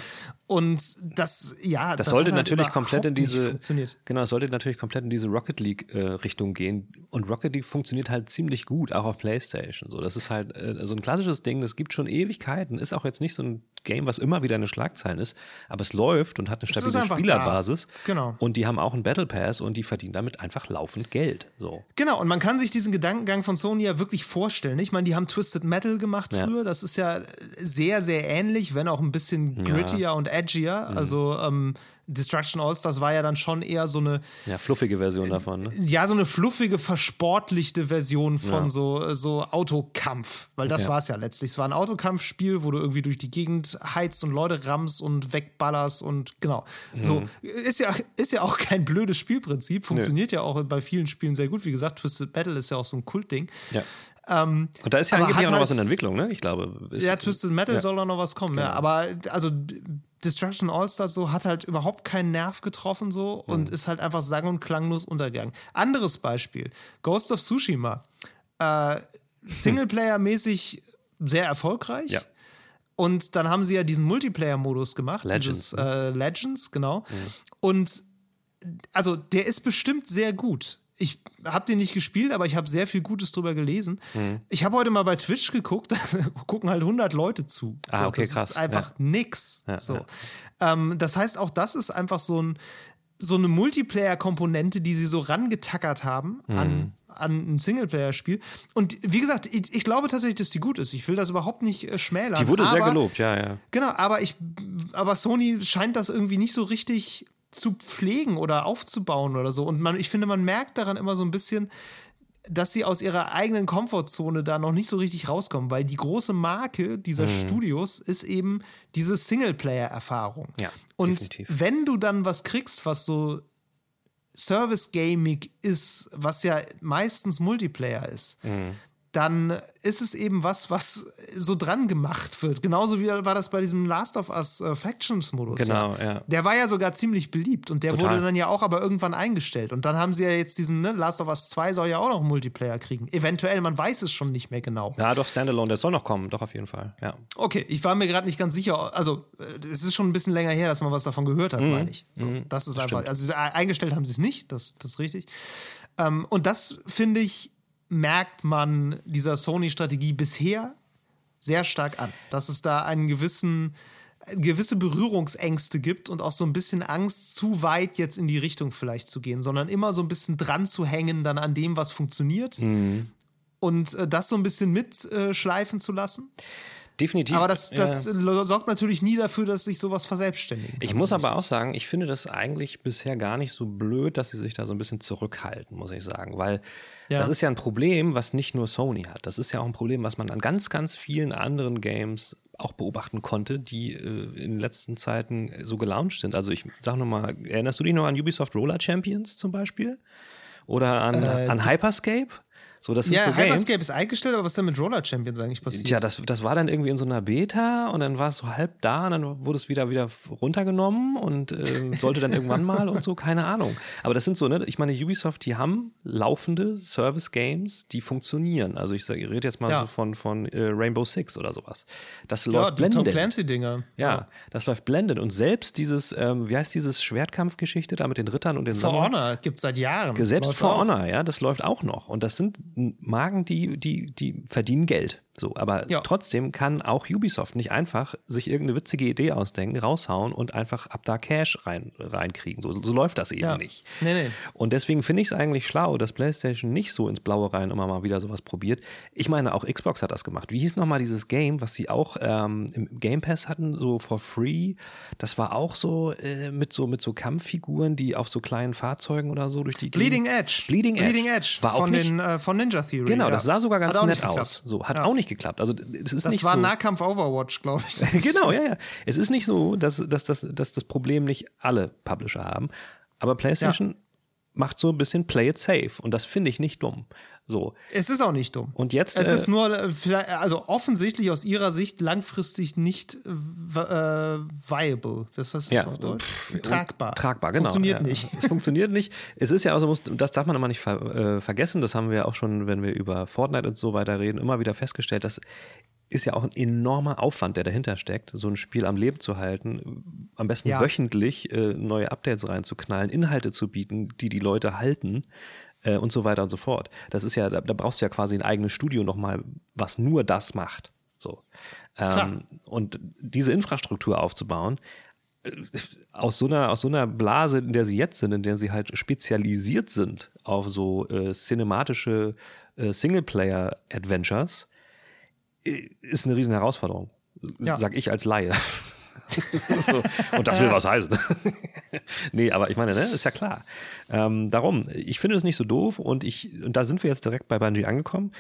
Speaker 1: Und das, ja,
Speaker 2: Das, sollte
Speaker 1: hat halt
Speaker 2: natürlich komplett in diese, genau, es sollte natürlich komplett in diese Rocket League äh, Richtung gehen. Und Rocket League funktioniert halt ziemlich gut, auch auf PlayStation. So, das ist halt äh, so ein klassisches Ding. Das gibt schon Ewigkeiten. Ist auch jetzt nicht so ein Game, was immer wieder in den Schlagzeilen ist, aber es läuft und hat eine stabile Spielerbasis.
Speaker 1: da. Genau.
Speaker 2: Und die haben auch einen Battle Pass und die verdienen damit einfach laufend Geld. So.
Speaker 1: Genau, und man kann sich diesen Gedankengang von Sony ja wirklich vorstellen. Ich meine, die haben Twisted Metal gemacht
Speaker 2: Ja.
Speaker 1: früher. Das ist ja sehr, sehr ähnlich, wenn auch ein bisschen grittier und edgier.
Speaker 2: Mhm.
Speaker 1: Also ähm, Destruction All-Stars war ja dann schon eher so eine,
Speaker 2: Ja, fluffige Version davon. Ne?
Speaker 1: ja, so eine fluffige, versportlichte Version von
Speaker 2: Ja.
Speaker 1: so, so Autokampf. Weil das
Speaker 2: Ja.
Speaker 1: war es ja letztlich. Es war ein Autokampfspiel, wo du irgendwie durch die Gegend heizt und Leute rammst und wegballerst und genau. So,
Speaker 2: Mhm.
Speaker 1: ist ja, ist ja auch kein blödes Spielprinzip. Funktioniert ja auch bei vielen Spielen sehr gut. Wie gesagt, Twisted Metal ist ja auch so ein Kultding.
Speaker 2: Ja. und da ist ja angeblich auch noch
Speaker 1: halt-
Speaker 2: was in Entwicklung, ne? Ich glaube. Ist,
Speaker 1: Ja, Twisted Metal
Speaker 2: ja.
Speaker 1: soll da noch was kommen, ja. Aber also Destruction All-Stars so hat halt überhaupt keinen Nerv getroffen so und
Speaker 2: Mhm.
Speaker 1: ist halt einfach sang- und klanglos untergegangen. Anderes Beispiel: Ghost of Tsushima. Äh, Singleplayer-mäßig sehr erfolgreich.
Speaker 2: Ja.
Speaker 1: Und dann haben sie ja diesen Multiplayer-Modus gemacht.
Speaker 2: Legends,
Speaker 1: Dieses,
Speaker 2: ne?
Speaker 1: äh, Legends, genau. Und also der ist bestimmt sehr gut. Ich habe den nicht gespielt, aber ich habe sehr viel Gutes drüber gelesen.
Speaker 2: Mhm.
Speaker 1: Ich habe heute mal bei Twitch geguckt, da gucken halt 100 Leute zu. So,
Speaker 2: Ah, okay,
Speaker 1: das
Speaker 2: krass.
Speaker 1: ist einfach
Speaker 2: Ja.
Speaker 1: nix.
Speaker 2: Ja,
Speaker 1: so.
Speaker 2: ja.
Speaker 1: Ähm, das heißt, auch das ist einfach so, ein, so eine Multiplayer-Komponente, die sie so rangetackert haben
Speaker 2: Mhm.
Speaker 1: an, an ein Singleplayer-Spiel. Und wie gesagt, ich, ich glaube tatsächlich, dass die gut ist. Ich will das überhaupt nicht äh, schmälern.
Speaker 2: Die wurde sehr
Speaker 1: aber-
Speaker 2: gelobt, ja, ja.
Speaker 1: Genau, aber ich, aber Sony scheint das irgendwie nicht so richtig zu pflegen oder aufzubauen oder so. Und man, ich finde, man merkt daran immer so ein bisschen, dass sie aus ihrer eigenen Komfortzone da noch nicht so richtig rauskommen, weil die große Marke dieser
Speaker 2: Mhm.
Speaker 1: Studios ist eben diese Singleplayer-Erfahrung.
Speaker 2: Ja,
Speaker 1: Und
Speaker 2: definitiv.
Speaker 1: wenn du dann was kriegst, was so Service-Gaming ist, was ja meistens Multiplayer ist,
Speaker 2: Mhm.
Speaker 1: Dann ist es eben was, was so dran gemacht wird. Genauso wie war das bei diesem Last of Us äh, Factions-Modus.
Speaker 2: Genau, ja.
Speaker 1: Der war ja sogar ziemlich beliebt und der
Speaker 2: Total.
Speaker 1: wurde dann ja auch aber irgendwann eingestellt. Und dann haben sie ja jetzt diesen, ne, Last of Us 2 soll ja auch noch einen Multiplayer kriegen. Eventuell, man weiß es schon nicht mehr genau.
Speaker 2: Ja, doch, Standalone, der soll noch kommen, doch auf jeden Fall, ja.
Speaker 1: Okay, ich war mir gerade nicht ganz sicher. Also, äh, es ist schon ein bisschen länger her, dass man was davon gehört hat, meine ich. So, das ist einfach,
Speaker 2: stimmt.
Speaker 1: also äh, eingestellt haben sie es nicht, das, das ist richtig. Ähm, und das, finde ich, merkt man dieser Sony-Strategie bisher sehr stark an, dass es da einen gewissen gewisse Berührungsängste gibt und auch so ein bisschen Angst, zu weit jetzt in die Richtung vielleicht zu gehen, sondern immer so ein bisschen dran zu hängen dann an dem, was funktioniert und äh, das so ein bisschen mitschleifen zu lassen.
Speaker 2: Definitiv.
Speaker 1: Aber das, das
Speaker 2: ja.
Speaker 1: sorgt natürlich nie dafür, dass sich sowas verselbstständigen kann.
Speaker 2: Ich muss aber auch sagen, ich finde das eigentlich bisher gar nicht so blöd, dass sie sich da so ein bisschen zurückhalten, muss ich sagen. Weil
Speaker 1: Ja.
Speaker 2: das ist ja ein Problem, was nicht nur Sony hat. Das ist ja auch ein Problem, was man an ganz, ganz vielen anderen Games auch beobachten konnte, die äh, in den letzten Zeiten so gelauncht sind. Also ich sag nochmal, erinnerst du dich noch an Ubisoft Roller Champions zum Beispiel? Oder an,
Speaker 1: Äh,
Speaker 2: an Hyperscape? So, das sind
Speaker 1: Ja,
Speaker 2: so.
Speaker 1: Hyperscape ist eingestellt, aber was ist denn mit Roller Champions eigentlich passiert?
Speaker 2: Tja, das, das war dann irgendwie in so einer Beta und dann war es so halb da und dann wurde es wieder wieder runtergenommen und ähm, sollte dann irgendwann mal und so, keine Ahnung. Aber das sind so, ne, ich meine, Ubisoft, die haben laufende Service-Games, die funktionieren. Also ich, ich rede jetzt mal
Speaker 1: Ja.
Speaker 2: so von, von äh, Rainbow Six oder sowas. Das
Speaker 1: ja,
Speaker 2: läuft
Speaker 1: die Tom
Speaker 2: blendend.
Speaker 1: Clancy-Dinger.
Speaker 2: Ja, das läuft blendend. Und selbst dieses, ähm, wie heißt dieses Schwertkampfgeschichte da mit den Rittern und den
Speaker 1: For
Speaker 2: Samurai?
Speaker 1: Honor gibt es seit Jahren.
Speaker 2: Selbst For
Speaker 1: auch.
Speaker 2: Honor, ja, das läuft auch noch. Und das sind Marken, die, die, die verdienen Geld. So, aber
Speaker 1: Ja.
Speaker 2: trotzdem kann auch Ubisoft nicht einfach sich irgendeine witzige Idee ausdenken, raushauen und einfach ab da Cash rein, reinkriegen. So, so läuft das eben
Speaker 1: Ja.
Speaker 2: nicht.
Speaker 1: Nee, nee.
Speaker 2: Und deswegen finde ich es eigentlich schlau, dass PlayStation nicht so ins Blaue rein immer mal wieder sowas probiert. Ich meine, auch Xbox hat das gemacht. Wie hieß nochmal dieses Game, was sie auch ähm, im Game Pass hatten, so for free? Das war auch so äh, mit so mit so Kampffiguren, die auf so kleinen Fahrzeugen oder so durch die
Speaker 1: Bleeding Edge.
Speaker 2: Bleeding Edge.
Speaker 1: Bleeding Edge.
Speaker 2: War auch
Speaker 1: von,
Speaker 2: nicht-
Speaker 1: den, äh, von Ninja Theory.
Speaker 2: Genau,
Speaker 1: ja.
Speaker 2: das sah sogar ganz nett aus. So, hat auch nicht geklappt. Also es ist
Speaker 1: Das
Speaker 2: nicht
Speaker 1: war
Speaker 2: so.
Speaker 1: Nahkampf Overwatch, glaube ich.
Speaker 2: genau, ja, ja. Es ist nicht so, dass, dass, dass, dass das Problem nicht alle Publisher haben. Aber PlayStation macht so ein bisschen Play it safe. Und das finde ich nicht dumm. So.
Speaker 1: Es ist auch nicht dumm.
Speaker 2: Und jetzt,
Speaker 1: Es
Speaker 2: äh,
Speaker 1: ist nur, äh, also offensichtlich aus ihrer Sicht langfristig nicht äh, äh, viable. Was heißt das
Speaker 2: Ja,
Speaker 1: auf Deutsch?
Speaker 2: pff,
Speaker 1: tragbar.
Speaker 2: Tragbar, genau.
Speaker 1: Funktioniert
Speaker 2: ja.
Speaker 1: nicht.
Speaker 2: Es funktioniert nicht. Es ist ja auch so, muss- das darf man immer nicht ver, äh, vergessen. Das haben wir auch schon, wenn wir über Fortnite und so weiter reden, immer wieder festgestellt. Das ist ja auch ein enormer Aufwand, der dahinter steckt, so ein Spiel am Leben zu halten, am besten
Speaker 1: Ja.
Speaker 2: wöchentlich äh, neue Updates reinzuknallen, Inhalte zu bieten, die die Leute halten äh, und so weiter und so fort. Das ist ja, da, da brauchst du ja quasi ein eigenes Studio nochmal, was nur das macht. So. Ähm, und diese Infrastruktur aufzubauen, äh, aus so einer, aus so einer Blase, in der sie jetzt sind, in der sie halt spezialisiert sind auf so äh, cinematische äh, Singleplayer-Adventures, äh, ist eine riesen Herausforderung.
Speaker 1: Ja.
Speaker 2: Sag ich als Laie. so, und das will was heißen. nee, aber ich meine, ne, ist ja klar. Ähm, darum, ich finde es nicht so doof und ich, und da sind wir jetzt direkt bei Bungie angekommen.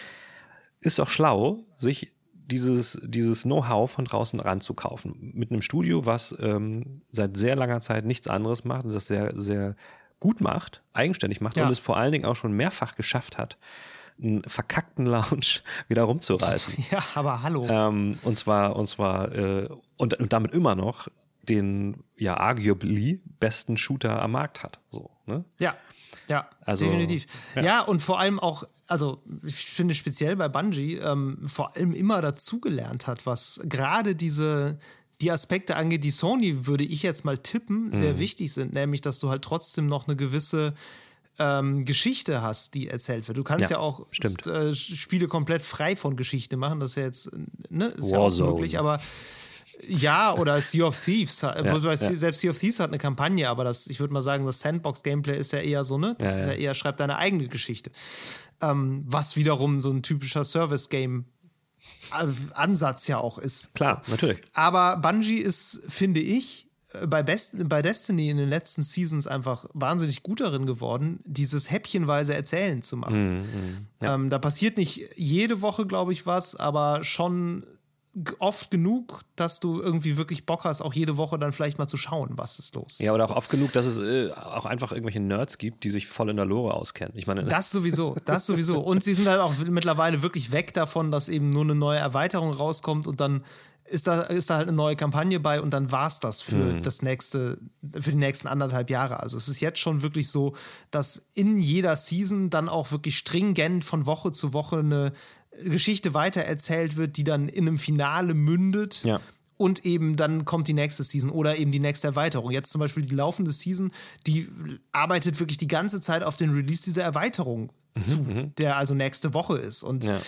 Speaker 2: Ist doch schlau, sich dieses, dieses Know-how von draußen ranzukaufen. Mit einem Studio, was ähm, seit sehr langer Zeit nichts anderes macht und das sehr, sehr gut macht, eigenständig macht
Speaker 1: Ja.
Speaker 2: und es vor allen Dingen auch schon mehrfach geschafft hat, einen verkackten Lounge wieder rumzureißen.
Speaker 1: Ja, aber hallo.
Speaker 2: Ähm, und zwar, und zwar, äh, und, und damit immer noch den, ja, arguably besten Shooter am Markt hat. So, ne?
Speaker 1: Ja, ja,
Speaker 2: Also,
Speaker 1: definitiv.
Speaker 2: ja.
Speaker 1: Ja. und vor allem auch, also ich finde speziell bei Bungie, ähm, vor allem immer dazugelernt hat, was gerade diese die Aspekte angeht, die Sony, würde ich jetzt mal tippen,
Speaker 2: Mhm.
Speaker 1: sehr wichtig sind, nämlich, dass du halt trotzdem noch eine gewisse ähm, Geschichte hast, die erzählt wird. Du kannst
Speaker 2: Ja,
Speaker 1: ja, auch
Speaker 2: stimmt.
Speaker 1: äh, Spiele komplett frei von Geschichte machen, das ist ja jetzt, ne, ist ja auch möglich, aber ja, oder Sea of Thieves. Ja. Selbst Sea of Thieves hat eine Kampagne, aber das, ich würde mal sagen, das Sandbox-Gameplay ist ja eher so, ne? Das
Speaker 2: Ja,
Speaker 1: ist
Speaker 2: ja.
Speaker 1: eher, schreib deine eigene Geschichte. Ähm, was wiederum so ein typischer Service-Game äh, Ansatz ja auch ist.
Speaker 2: Klar, natürlich.
Speaker 1: Aber Bungie ist, finde ich, bei, Best bei Destiny in den letzten Seasons einfach wahnsinnig gut darin geworden, dieses häppchenweise Erzählen zu machen.
Speaker 2: Mhm,
Speaker 1: Ähm, da passiert nicht jede Woche, glaube ich, was, aber schon oft genug, dass du irgendwie wirklich Bock hast, auch jede Woche dann vielleicht mal zu schauen, was ist los.
Speaker 2: Ja, oder auch oft genug, dass es äh, auch einfach irgendwelche Nerds gibt, die sich voll in der Lore auskennen. Ich meine,
Speaker 1: das sowieso, das sowieso. Und sie sind halt auch mittlerweile wirklich weg davon, dass eben nur eine neue Erweiterung rauskommt und dann ist da, ist da halt eine neue Kampagne bei und dann war es das für mhm. das nächste, für die nächsten anderthalb Jahre. Also es ist jetzt schon wirklich so, dass in jeder Season dann auch wirklich stringent von Woche zu Woche eine Geschichte weitererzählt wird, die dann in einem Finale mündet.
Speaker 2: Ja.
Speaker 1: Und eben dann kommt die nächste Season oder eben die nächste Erweiterung. Jetzt zum Beispiel die laufende Season, die arbeitet wirklich die ganze Zeit auf den Release dieser Erweiterung zu, mhm. der also nächste Woche ist. Und ja.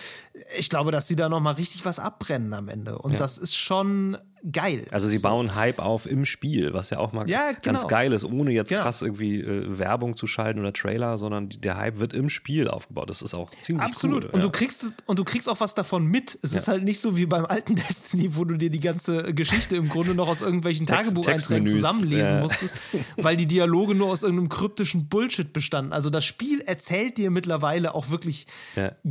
Speaker 1: ich glaube, dass sie da nochmal richtig was abbrennen am Ende. Und ja. das ist schon geil.
Speaker 2: Also sie bauen Hype auf im Spiel, was ja auch mal ja, genau. ganz geil ist, ohne jetzt genau. krass irgendwie äh, Werbung zu schalten oder Trailer, sondern der Hype wird im Spiel aufgebaut. Das ist auch ziemlich
Speaker 1: Absolut.
Speaker 2: cool.
Speaker 1: Und ja. du kriegst und du kriegst auch was davon mit. Es ja. ist halt nicht so wie beim alten Destiny, wo du dir die ganze Geschichte im Grunde noch aus irgendwelchen Tagebucheinträgen zusammenlesen ja. musstest, weil die Dialoge nur aus irgendeinem kryptischen Bullshit bestanden. Also das Spiel erzählt dir mittlerweile auch wirklich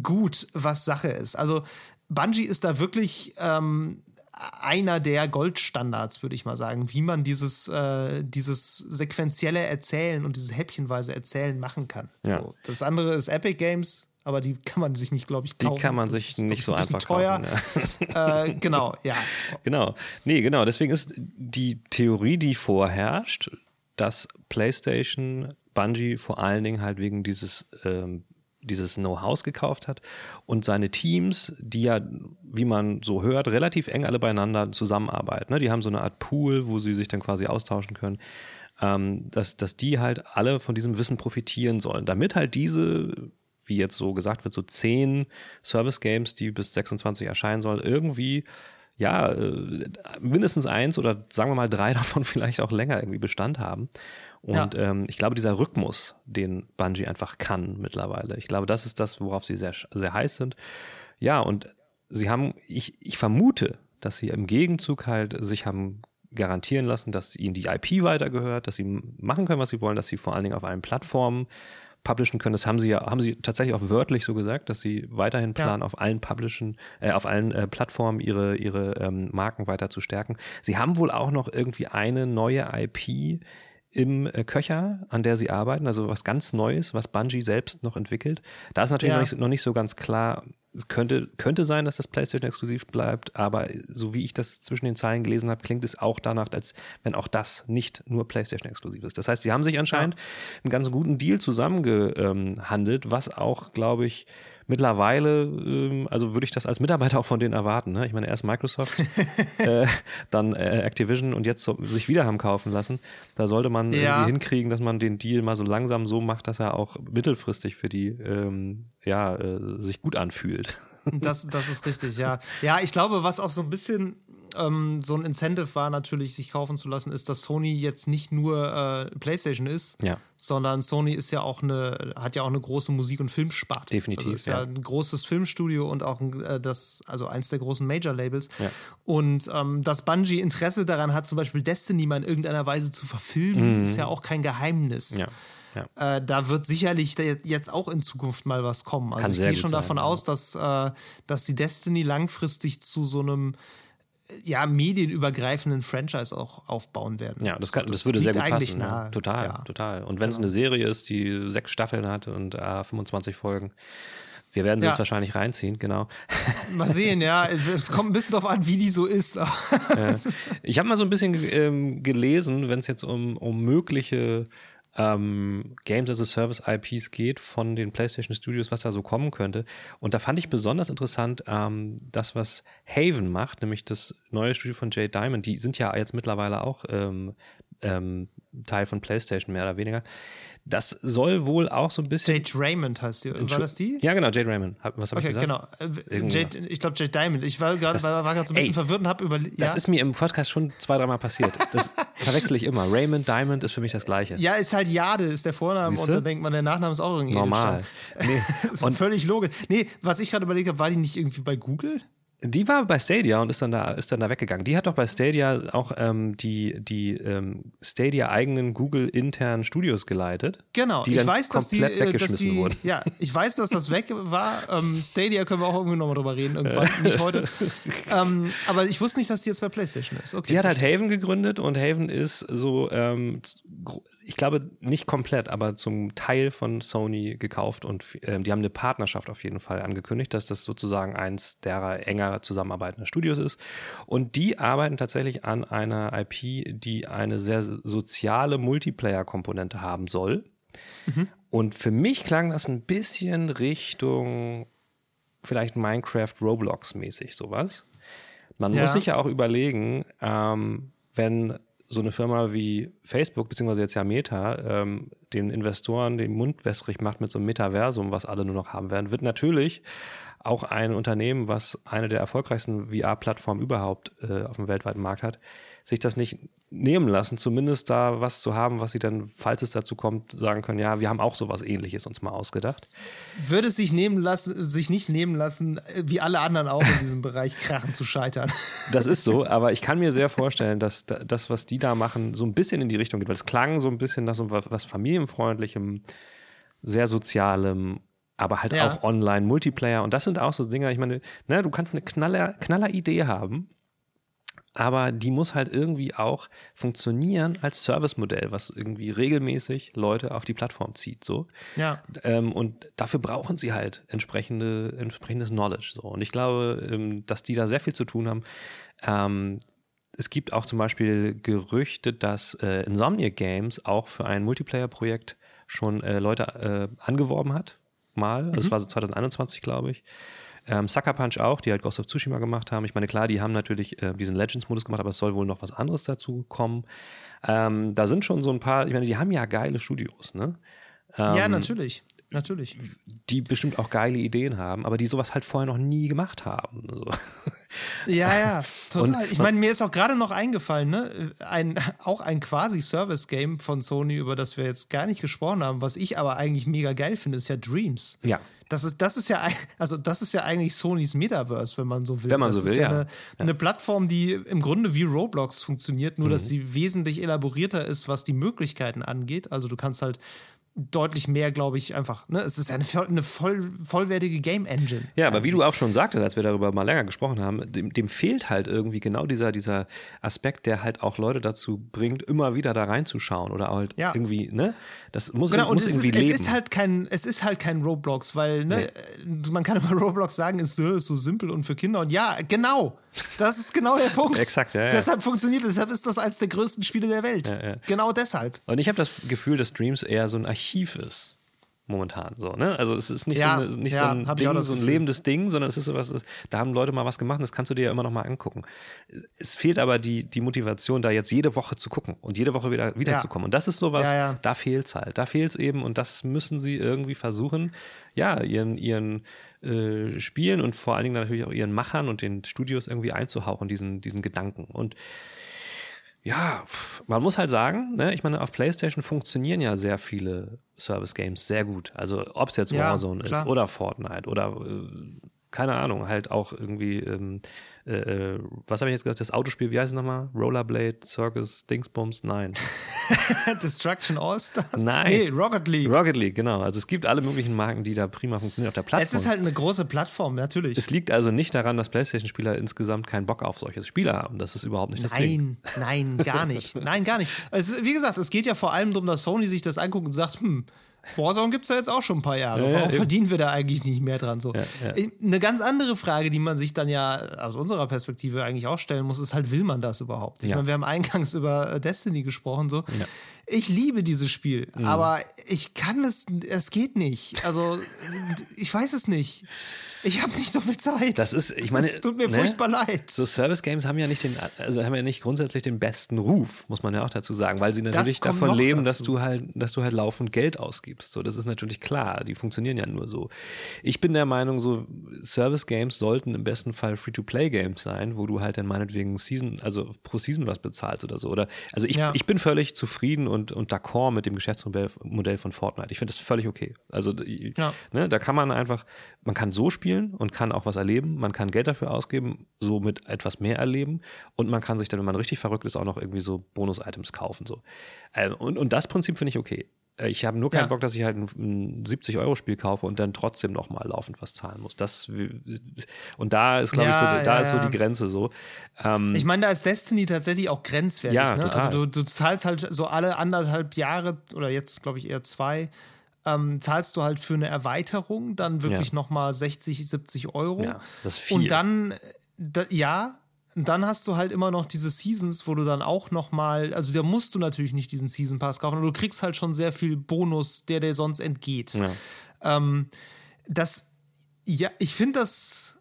Speaker 1: gut, was Sache ist. Also Bungie ist da wirklich ähm, einer der Goldstandards, würde ich mal sagen, wie man dieses, äh, dieses sequenzielle Erzählen und dieses häppchenweise Erzählen machen kann.
Speaker 2: Ja.
Speaker 1: So. Das andere ist Epic Games, aber die kann man sich nicht, glaube ich, kaufen.
Speaker 2: Die kann man sich nicht so einfach
Speaker 1: teuer.
Speaker 2: kaufen.
Speaker 1: Ja. äh, genau, ja.
Speaker 2: Genau. Nee, genau. Deswegen ist die Theorie, die vorherrscht, dass PlayStation Bungie vor allen Dingen halt wegen dieses ähm, dieses Know-how gekauft hat und seine Teams, die ja, wie man so hört, relativ eng alle beieinander zusammenarbeiten. Ne? Die haben so eine Art Pool, wo sie sich dann quasi austauschen können, ähm, dass, dass die halt alle von diesem Wissen profitieren sollen, damit halt diese wie jetzt so gesagt wird, so zehn Service Games, die bis 26 erscheinen sollen, irgendwie ja, äh, mindestens eins oder sagen wir mal drei davon vielleicht auch länger irgendwie Bestand haben. Und ja. ähm, ich glaube, dieser Rhythmus, den Bungie einfach kann mittlerweile, ich glaube, das ist das, worauf sie sehr, sehr heiß sind. Ja, und sie haben, ich, ich vermute, dass sie im Gegenzug halt sich haben garantieren lassen, dass ihnen die IP weitergehört, dass sie machen können, was sie wollen, dass sie vor allen Dingen auf allen Plattformen publishen können. Das haben sie ja, haben sie tatsächlich auch wörtlich so gesagt, dass sie weiterhin planen, ja. auf allen publishen, äh, auf allen äh, Plattformen ihre, ihre ähm, Marken weiter zu stärken. Sie haben wohl auch noch irgendwie eine neue IP im äh, Köcher, an der sie arbeiten, also was ganz Neues, was Bungie selbst noch entwickelt. Da ist natürlich ja. noch, nicht, noch, nicht, so ganz klar. Es könnte, könnte sein, dass das PlayStation exklusiv bleibt, aber so wie ich das zwischen den Zeilen gelesen habe, klingt es auch danach, als wenn auch das nicht nur PlayStation exklusiv ist. Das heißt, sie haben sich anscheinend ja. einen ganz guten Deal zusammengehandelt, was auch, glaube ich, mittlerweile, ähm, also würde ich das als Mitarbeiter auch von denen erwarten. Ne? Ich meine, erst Microsoft, äh, dann äh, Activision und jetzt so, sich wieder haben kaufen lassen. Da sollte man ja. irgendwie hinkriegen, dass man den Deal mal so langsam so macht, dass er auch mittelfristig für die ähm, ja, äh, sich gut anfühlt.
Speaker 1: Das, das ist richtig, ja. Ja, ich glaube, was auch so ein bisschen ähm, so ein Incentive war natürlich, sich kaufen zu lassen, ist, dass Sony jetzt nicht nur äh, PlayStation ist,
Speaker 2: ja.
Speaker 1: sondern Sony ist ja auch eine, hat ja auch eine große Musik- und Filmsparte.
Speaker 2: Definitiv. Also
Speaker 1: ist ja. ja. ein großes Filmstudio und auch ein, äh, das, also eins der großen Major-Labels.
Speaker 2: Ja.
Speaker 1: Und ähm, dass Bungie Interesse daran hat, zum Beispiel Destiny mal in irgendeiner Weise zu verfilmen, mhm. ist ja auch kein Geheimnis.
Speaker 2: Ja.
Speaker 1: Ja. Äh, da wird sicherlich jetzt auch in Zukunft mal was kommen. Also
Speaker 2: Kann
Speaker 1: ich gehe schon
Speaker 2: sein,
Speaker 1: davon ja. aus, dass, äh, dass die Destiny langfristig zu so einem ja, medienübergreifenden Franchise auch aufbauen werden.
Speaker 2: Ja, das, kann, das, das würde sehr gut passen. Nahe. Total, ja. total. Und wenn es genau. eine Serie ist, die sechs Staffeln hat und äh, 25 Folgen, wir werden sie ja. uns wahrscheinlich reinziehen, genau.
Speaker 1: Mal sehen, ja. Es kommt ein bisschen darauf an, wie die so ist.
Speaker 2: Ich habe mal so ein bisschen ähm, gelesen, wenn es jetzt um, um mögliche ähm, Games as a Service IPs geht von den PlayStation Studios, was da so kommen könnte. Und da fand ich besonders interessant ähm, das, was Haven macht, nämlich das neue Studio von Jay Diamond. Die sind ja jetzt mittlerweile auch ähm, ähm, Teil von PlayStation mehr oder weniger. Das soll wohl auch so ein bisschen.
Speaker 1: Jade Raymond heißt die. War das die?
Speaker 2: Ja, genau, Jade Raymond. Was habe okay, ich
Speaker 1: gesagt? genau. Äh, Jade, ich glaube, Jade Diamond. Ich war gerade war, war so ein bisschen ey, verwirrt und habe überlegt.
Speaker 2: Das ist mir im Podcast schon zwei, dreimal passiert. Das verwechsel ich immer. Raymond, Diamond ist für mich das Gleiche.
Speaker 1: Ja, ist halt Jade, ist der Vorname
Speaker 2: Siehste?
Speaker 1: und dann denkt man, der Nachname ist auch irgendwie.
Speaker 2: Normal.
Speaker 1: Nee. ist und völlig logisch. Nee, was ich gerade überlegt habe, war die nicht irgendwie bei Google?
Speaker 2: Die war bei Stadia und ist dann da, ist dann da weggegangen. Die hat doch bei Stadia auch ähm, die, die ähm, Stadia-eigenen Google-internen Studios geleitet.
Speaker 1: Genau,
Speaker 2: die
Speaker 1: ich weiß, dass die, äh, dass die
Speaker 2: wurden.
Speaker 1: ja, ich weiß, dass das weg war. Ähm, Stadia können wir auch irgendwie nochmal drüber reden, irgendwann, nicht heute. ähm, aber ich wusste nicht, dass die jetzt bei PlayStation ist. Okay.
Speaker 2: Die hat halt Haven gegründet und Haven ist so, ähm, ich glaube nicht komplett, aber zum Teil von Sony gekauft und ähm, die haben eine Partnerschaft auf jeden Fall angekündigt, dass das sozusagen eins derer enger zusammenarbeitender Studios ist. Und die arbeiten tatsächlich an einer IP, die eine sehr soziale Multiplayer-Komponente haben soll. Und für mich klang das ein bisschen Richtung vielleicht Minecraft Roblox mäßig sowas. Man
Speaker 1: Ja.
Speaker 2: muss sich ja auch überlegen, ähm, wenn so eine Firma wie Facebook, beziehungsweise jetzt ja Meta, ähm, den Investoren den Mund wässrig macht mit so einem Metaversum, was alle nur noch haben werden, wird natürlich auch ein Unternehmen, was eine der erfolgreichsten VR-Plattformen überhaupt äh, auf dem weltweiten Markt hat, sich das nicht nehmen lassen, zumindest da was zu haben, was sie dann, falls es dazu kommt, sagen können, ja, wir haben auch sowas ähnliches uns mal ausgedacht.
Speaker 1: Würde es sich nehmen lassen, sich nicht nehmen lassen, wie alle anderen auch in diesem Bereich krachen zu scheitern.
Speaker 2: Das ist so, aber ich kann mir sehr vorstellen, dass da- das, was die da machen, so ein bisschen in die Richtung geht, weil es klang so ein bisschen nach so was was familienfreundlichem, sehr sozialem, aber halt
Speaker 1: Ja.
Speaker 2: auch online, Multiplayer. Und das sind auch so Dinge, ich meine, ne, du kannst eine knaller, knaller Idee haben, aber die muss halt irgendwie auch funktionieren als Servicemodell, was irgendwie regelmäßig Leute auf die Plattform zieht. So.
Speaker 1: Ja.
Speaker 2: Ähm, und dafür brauchen sie halt entsprechende, entsprechendes Knowledge. So. Und ich glaube, ähm, dass die da sehr viel zu tun haben. Ähm, es gibt auch zum Beispiel Gerüchte, dass äh, Insomniac Games auch für ein Multiplayer-Projekt schon äh, Leute äh, angeworben hat. Mal. Das war so 2021, glaube ich. Ähm, Sucker Punch auch, die halt Ghost of Tsushima gemacht haben. Ich meine, klar, die haben natürlich äh, diesen Legends-Modus gemacht, aber es soll wohl noch was anderes dazu kommen. Ähm, da sind schon so ein paar, ich meine, die haben ja geile Studios, ne?
Speaker 1: ja,
Speaker 2: Ähm,
Speaker 1: natürlich. Natürlich.
Speaker 2: die bestimmt auch geile Ideen haben, aber die sowas halt vorher noch nie gemacht haben. So.
Speaker 1: Ja, ja, total. Ich meine, mir ist auch gerade noch eingefallen, ne? Ein, auch ein quasi Service-Game von Sony, über das wir jetzt gar nicht gesprochen haben, was ich aber eigentlich mega geil finde, ist ja Dreams.
Speaker 2: Ja.
Speaker 1: Das ist, das ist ja, also das ist ja eigentlich Sonys Metaverse, wenn man so will.
Speaker 2: Wenn man
Speaker 1: das
Speaker 2: so
Speaker 1: ist
Speaker 2: will, ja.
Speaker 1: Eine, eine Plattform, die im Grunde wie Roblox funktioniert, nur
Speaker 2: Mhm.
Speaker 1: dass sie wesentlich elaborierter ist, was die Möglichkeiten angeht. Also du kannst halt deutlich mehr, glaube ich, einfach, ne? Es ist eine, eine voll, vollwertige Game Engine.
Speaker 2: Ja, aber wie du auch schon sagtest, als wir darüber mal länger gesprochen haben, dem, dem fehlt halt irgendwie genau dieser, dieser Aspekt, der halt auch Leute dazu bringt, immer wieder da reinzuschauen oder halt
Speaker 1: Ja.
Speaker 2: irgendwie, ne? Das muss,
Speaker 1: Genau, und
Speaker 2: muss
Speaker 1: es ist,
Speaker 2: irgendwie
Speaker 1: es
Speaker 2: leben.
Speaker 1: ist halt kein, es ist halt kein Roblox, weil ne, man kann über Roblox sagen, es ist, ist so simpel und für Kinder. Und ja, genau, das ist genau der Punkt.
Speaker 2: Exakt, ja, ja.
Speaker 1: Deshalb funktioniert es, deshalb ist das eines der größten Spiele der Welt. Genau deshalb.
Speaker 2: Und ich habe das Gefühl, dass Streams eher so ein Archiv ist. Momentan so, ne? Also es ist nicht,
Speaker 1: Ja,
Speaker 2: so, eine, nicht
Speaker 1: ja,
Speaker 2: so ein Ding, so ein lebendes Ding, sondern es ist sowas, da haben Leute mal was gemacht, das kannst du dir ja immer noch mal angucken. Es fehlt aber die, die Motivation, da jetzt jede Woche zu gucken und jede Woche wieder wiederzukommen. Und das ist sowas,
Speaker 1: Ja, ja.
Speaker 2: da fehlt's halt. Da fehlt's eben und das müssen sie irgendwie versuchen, ja, ihren, ihren äh, Spielen und vor allen Dingen natürlich auch ihren Machern und den Studios irgendwie einzuhauchen, diesen, diesen Gedanken. Und ja, man muss halt sagen, ne, ich meine, auf PlayStation funktionieren ja sehr viele Service-Games sehr gut. Also ob es jetzt
Speaker 1: Ja,
Speaker 2: Warzone
Speaker 1: klar.
Speaker 2: ist oder Fortnite oder äh, keine Ahnung, halt auch irgendwie, ähm, äh, äh, was habe ich jetzt gesagt, das Autospiel, wie heißt es nochmal? Rollerblade, Circus, Dingsbums? Nein.
Speaker 1: Destruction All-Stars?
Speaker 2: Nein.
Speaker 1: Nee, Rocket League.
Speaker 2: Rocket League, genau. Also es gibt alle möglichen Marken, die da prima funktionieren auf der Plattform.
Speaker 1: es ist halt eine große Plattform, natürlich.
Speaker 2: es liegt also nicht daran, dass PlayStation-Spieler insgesamt keinen Bock auf solche Spiele haben. Das ist überhaupt nicht das Ding.
Speaker 1: Nein, nein, gar nicht. Nein, gar nicht. Es, wie gesagt, es geht ja vor allem darum, dass Sony sich das anguckt und sagt, hm, Warzone gibt es ja jetzt auch schon ein paar Jahre.
Speaker 2: Ja, ja,
Speaker 1: Warum
Speaker 2: eben.
Speaker 1: verdienen wir da eigentlich nicht mehr dran? So.
Speaker 2: ja.
Speaker 1: Eine ganz andere Frage, die man sich dann ja aus unserer Perspektive eigentlich auch stellen muss, ist halt, will man das überhaupt? Ich
Speaker 2: Ja.
Speaker 1: meine, wir haben eingangs über äh, Destiny gesprochen. So.
Speaker 2: Ja.
Speaker 1: Ich liebe dieses Spiel,
Speaker 2: Mhm.
Speaker 1: aber ich kann es, es geht nicht. Also, ich weiß es nicht. Ich habe nicht so viel Zeit.
Speaker 2: Das ist, ich meine,
Speaker 1: es tut mir
Speaker 2: ne?
Speaker 1: furchtbar leid.
Speaker 2: So Service Games haben ja nicht den, also haben ja nicht grundsätzlich den besten Ruf, muss man ja auch dazu sagen, weil sie natürlich davon leben, dass
Speaker 1: dazu.
Speaker 2: du halt, dass du halt laufend Geld ausgibst. So, das ist natürlich klar. Die funktionieren ja nur so. Ich bin der Meinung, so Service Games sollten im besten Fall Free-to-Play Games sein, wo du halt dann meinetwegen Season, also pro Season was bezahlst oder so. Oder also ich,
Speaker 1: Ja.
Speaker 2: ich bin völlig zufrieden und und d'accord mit dem Geschäftsmodell Modell von Fortnite. Ich finde das völlig okay. Also
Speaker 1: Ja.
Speaker 2: ne, da kann man einfach, man kann so spielen, spielen und kann auch was erleben. Man kann Geld dafür ausgeben, somit etwas mehr erleben. Und man kann sich dann, wenn man richtig verrückt ist, auch noch irgendwie so Bonus-Items kaufen. So. Äh, und, und das Prinzip finde ich okay. Äh, ich habe nur keinen ja. Bock, dass ich halt ein, ein 70-Euro-Spiel kaufe und dann trotzdem noch mal laufend was zahlen muss. Das, und da ist, glaube ja, ich, so, da ja, ist so die Grenze so.
Speaker 1: Ähm, ich meine, da ist Destiny tatsächlich auch grenzwertig. Ja, ne? Also du, du zahlst halt so alle anderthalb Jahre oder jetzt, glaube ich, eher zwei, ähm, zahlst du halt für eine Erweiterung dann wirklich ja. noch mal 60, 70 Euro. Ja,
Speaker 2: das ist viel.
Speaker 1: Und dann, da, ja, dann hast du halt immer noch diese Seasons, wo du dann auch noch mal, also da musst du natürlich nicht diesen Season Pass kaufen, aber du kriegst halt schon sehr viel Bonus, der dir sonst entgeht. Ja. Ähm, das, ja, ich finde das,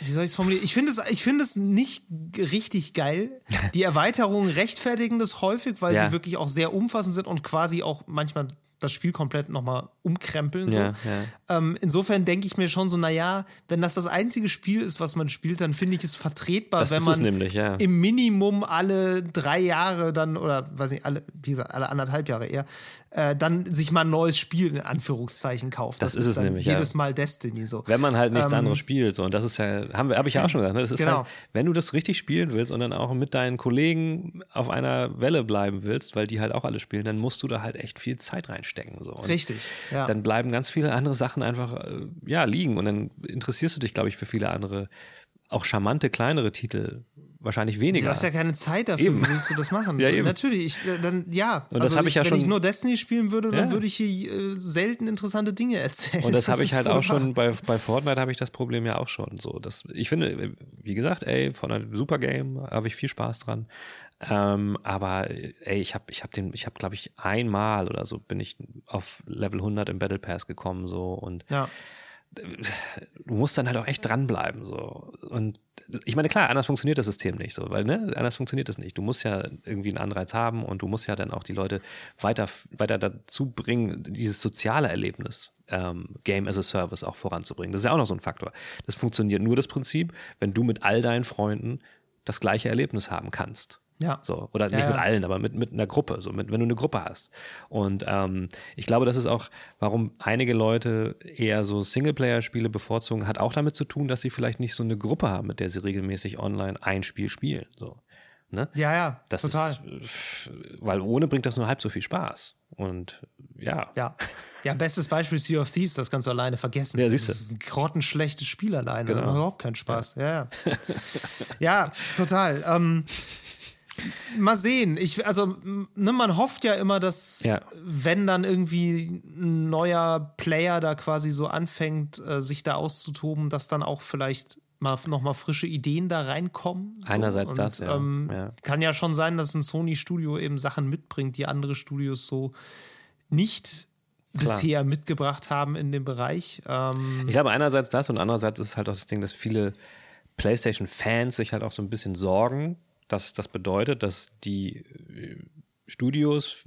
Speaker 1: wie soll ich es formulieren? Ich finde es, ich finde es nicht richtig geil. Die Erweiterungen rechtfertigen das häufig, weil ja. sie wirklich auch sehr umfassend sind und quasi auch manchmal das Spiel komplett nochmal umkrempeln. So. Ja, ja. Ähm, insofern denke ich mir schon so, naja, wenn das das einzige Spiel ist, was man spielt, dann finde ich es vertretbar,
Speaker 2: das
Speaker 1: wenn man
Speaker 2: nämlich, ja.
Speaker 1: im Minimum alle drei Jahre dann, oder weiß nicht, alle, wie gesagt, alle anderthalb Jahre eher, äh, dann sich mal ein neues Spiel in Anführungszeichen kauft.
Speaker 2: Das, das ist, es nämlich.
Speaker 1: Jedes Mal Destiny so.
Speaker 2: Wenn man halt nichts ähm, anderes spielt. So. Und das ist ja, habe hab ich ja auch schon gesagt, ne? das ist genau. halt, wenn du das richtig spielen willst und dann auch mit deinen Kollegen auf einer Welle bleiben willst, weil die halt auch alle spielen, dann musst du da halt echt viel Zeit reinstecken. So. Und
Speaker 1: richtig. Ja.
Speaker 2: Dann bleiben ganz viele andere Sachen einfach äh, ja, liegen. Und dann interessierst du dich, glaube ich, für viele andere, auch charmante, kleinere Titel wahrscheinlich weniger.
Speaker 1: Du hast ja keine Zeit dafür.
Speaker 2: Eben.
Speaker 1: Wie willst du das machen?
Speaker 2: ja, eben.
Speaker 1: Natürlich, ich, äh, dann ja.
Speaker 2: Und das also habe ich ja
Speaker 1: wenn
Speaker 2: schon.
Speaker 1: Wenn ich nur Destiny spielen würde, dann würde ich hier äh, selten interessante Dinge erzählen.
Speaker 2: Und das, das habe ich halt auch schon bei, bei Fortnite habe ich das Problem ja auch schon so. Das, ich finde, wie gesagt, ey, Fortnite super Game, habe ich viel Spaß dran. Ähm, aber ey, ich habe ich hab den, ich habe glaube ich einmal oder so bin ich auf Level 100 im Battle Pass gekommen so und
Speaker 1: ja
Speaker 2: du musst dann halt auch echt dranbleiben. So. Und ich meine, klar, anders funktioniert das System nicht so, weil ne, anders funktioniert das nicht. Du musst ja irgendwie einen Anreiz haben und du musst ja dann auch die Leute weiter, weiter dazu bringen, dieses soziale Erlebnis ähm, Game as a Service auch voranzubringen. Das ist ja auch noch so ein Faktor. Das funktioniert nur das Prinzip, wenn du mit all deinen Freunden das gleiche Erlebnis haben kannst.
Speaker 1: Ja.
Speaker 2: So, oder
Speaker 1: ja,
Speaker 2: nicht mit allen, aber mit, mit einer Gruppe, so mit, wenn du eine Gruppe hast. Und ähm, ich glaube, das ist auch, warum einige Leute eher so Singleplayer-Spiele bevorzugen, hat auch damit zu tun, dass sie vielleicht nicht so eine Gruppe haben, mit der sie regelmäßig online ein Spiel spielen. So. Ne?
Speaker 1: Ja, ja,
Speaker 2: das
Speaker 1: total.
Speaker 2: Ist, weil ohne bringt das nur halb so viel Spaß. Und ja.
Speaker 1: Ja. Ja, bestes Beispiel Sea of Thieves, das kannst du alleine vergessen.
Speaker 2: Ja, siehst du.
Speaker 1: Das ist ein grottenschlechtes Spiel alleine.
Speaker 2: Genau.
Speaker 1: Überhaupt keinen Spaß. Ja, ja. ja total. Ähm, Mal sehen. Ich, also, ne, man hofft ja immer, dass,
Speaker 2: ja.
Speaker 1: wenn dann irgendwie ein neuer Player da quasi so anfängt, äh, sich da auszutoben, dass dann auch vielleicht mal nochmal frische Ideen da reinkommen.
Speaker 2: So. Einerseits Und, das, ja.
Speaker 1: Ähm,
Speaker 2: ja.
Speaker 1: Kann ja schon sein, dass ein Sony-Studio eben Sachen mitbringt, die andere Studios so nicht Klar. bisher mitgebracht haben in dem Bereich. Ähm,
Speaker 2: ich glaube, einerseits das und andererseits ist halt auch das Ding, dass viele PlayStation-Fans sich halt auch so ein bisschen sorgen, dass das bedeutet, dass die äh, Studios,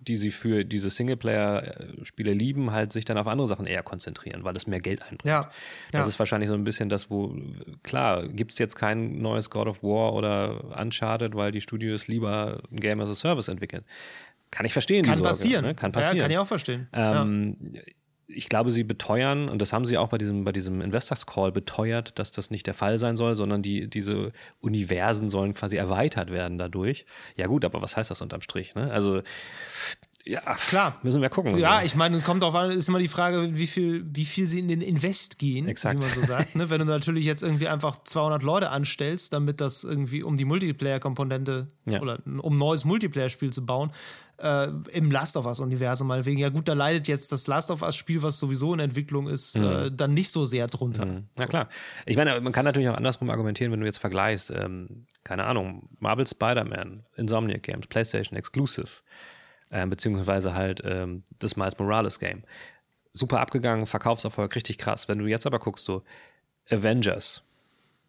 Speaker 2: die sie für diese Singleplayer-Spiele lieben, halt sich dann auf andere Sachen eher konzentrieren, weil es mehr Geld einbringt.
Speaker 1: Ja,
Speaker 2: das
Speaker 1: ja.
Speaker 2: ist wahrscheinlich so ein bisschen das, wo, klar, gibt es jetzt kein neues God of War oder Uncharted, weil die Studios lieber ein Game as a Service entwickeln. Kann ich verstehen,
Speaker 1: kann
Speaker 2: die Sorge,
Speaker 1: passieren.
Speaker 2: Ne? Kann passieren.
Speaker 1: Ja, kann ich auch verstehen.
Speaker 2: Ähm, ja ich glaube, sie beteuern, und das haben sie auch bei diesem, bei diesem Investors Call beteuert, dass das nicht der Fall sein soll, sondern die, diese Universen sollen quasi erweitert werden dadurch. Ja, gut, aber was heißt das unterm Strich? Ne? Also, ja,
Speaker 1: klar.
Speaker 2: Müssen wir gucken.
Speaker 1: Ja, ich meine, kommt auch an, ist immer die Frage, wie viel, wie viel sie in den Invest gehen,
Speaker 2: Exakt.
Speaker 1: wie man so sagt. Ne? Wenn du natürlich jetzt irgendwie einfach 200 Leute anstellst, damit das irgendwie um die Multiplayer-Komponente
Speaker 2: Ja.
Speaker 1: oder um ein neues Multiplayer-Spiel zu bauen, äh, im Last of Us-Universum meinetwegen. Ja, gut, da leidet jetzt das Last of Us-Spiel, was sowieso in Entwicklung ist, äh, dann nicht so sehr drunter.
Speaker 2: Mhm. Na klar. Ich meine, man kann natürlich auch andersrum argumentieren, wenn du jetzt vergleichst, ähm, keine Ahnung, Marvel Spider-Man, Insomniac Games, PlayStation Exclusive, äh, beziehungsweise halt ähm, das Miles Morales Game. Super abgegangen, Verkaufserfolg, richtig krass. Wenn du jetzt aber guckst, so Avengers,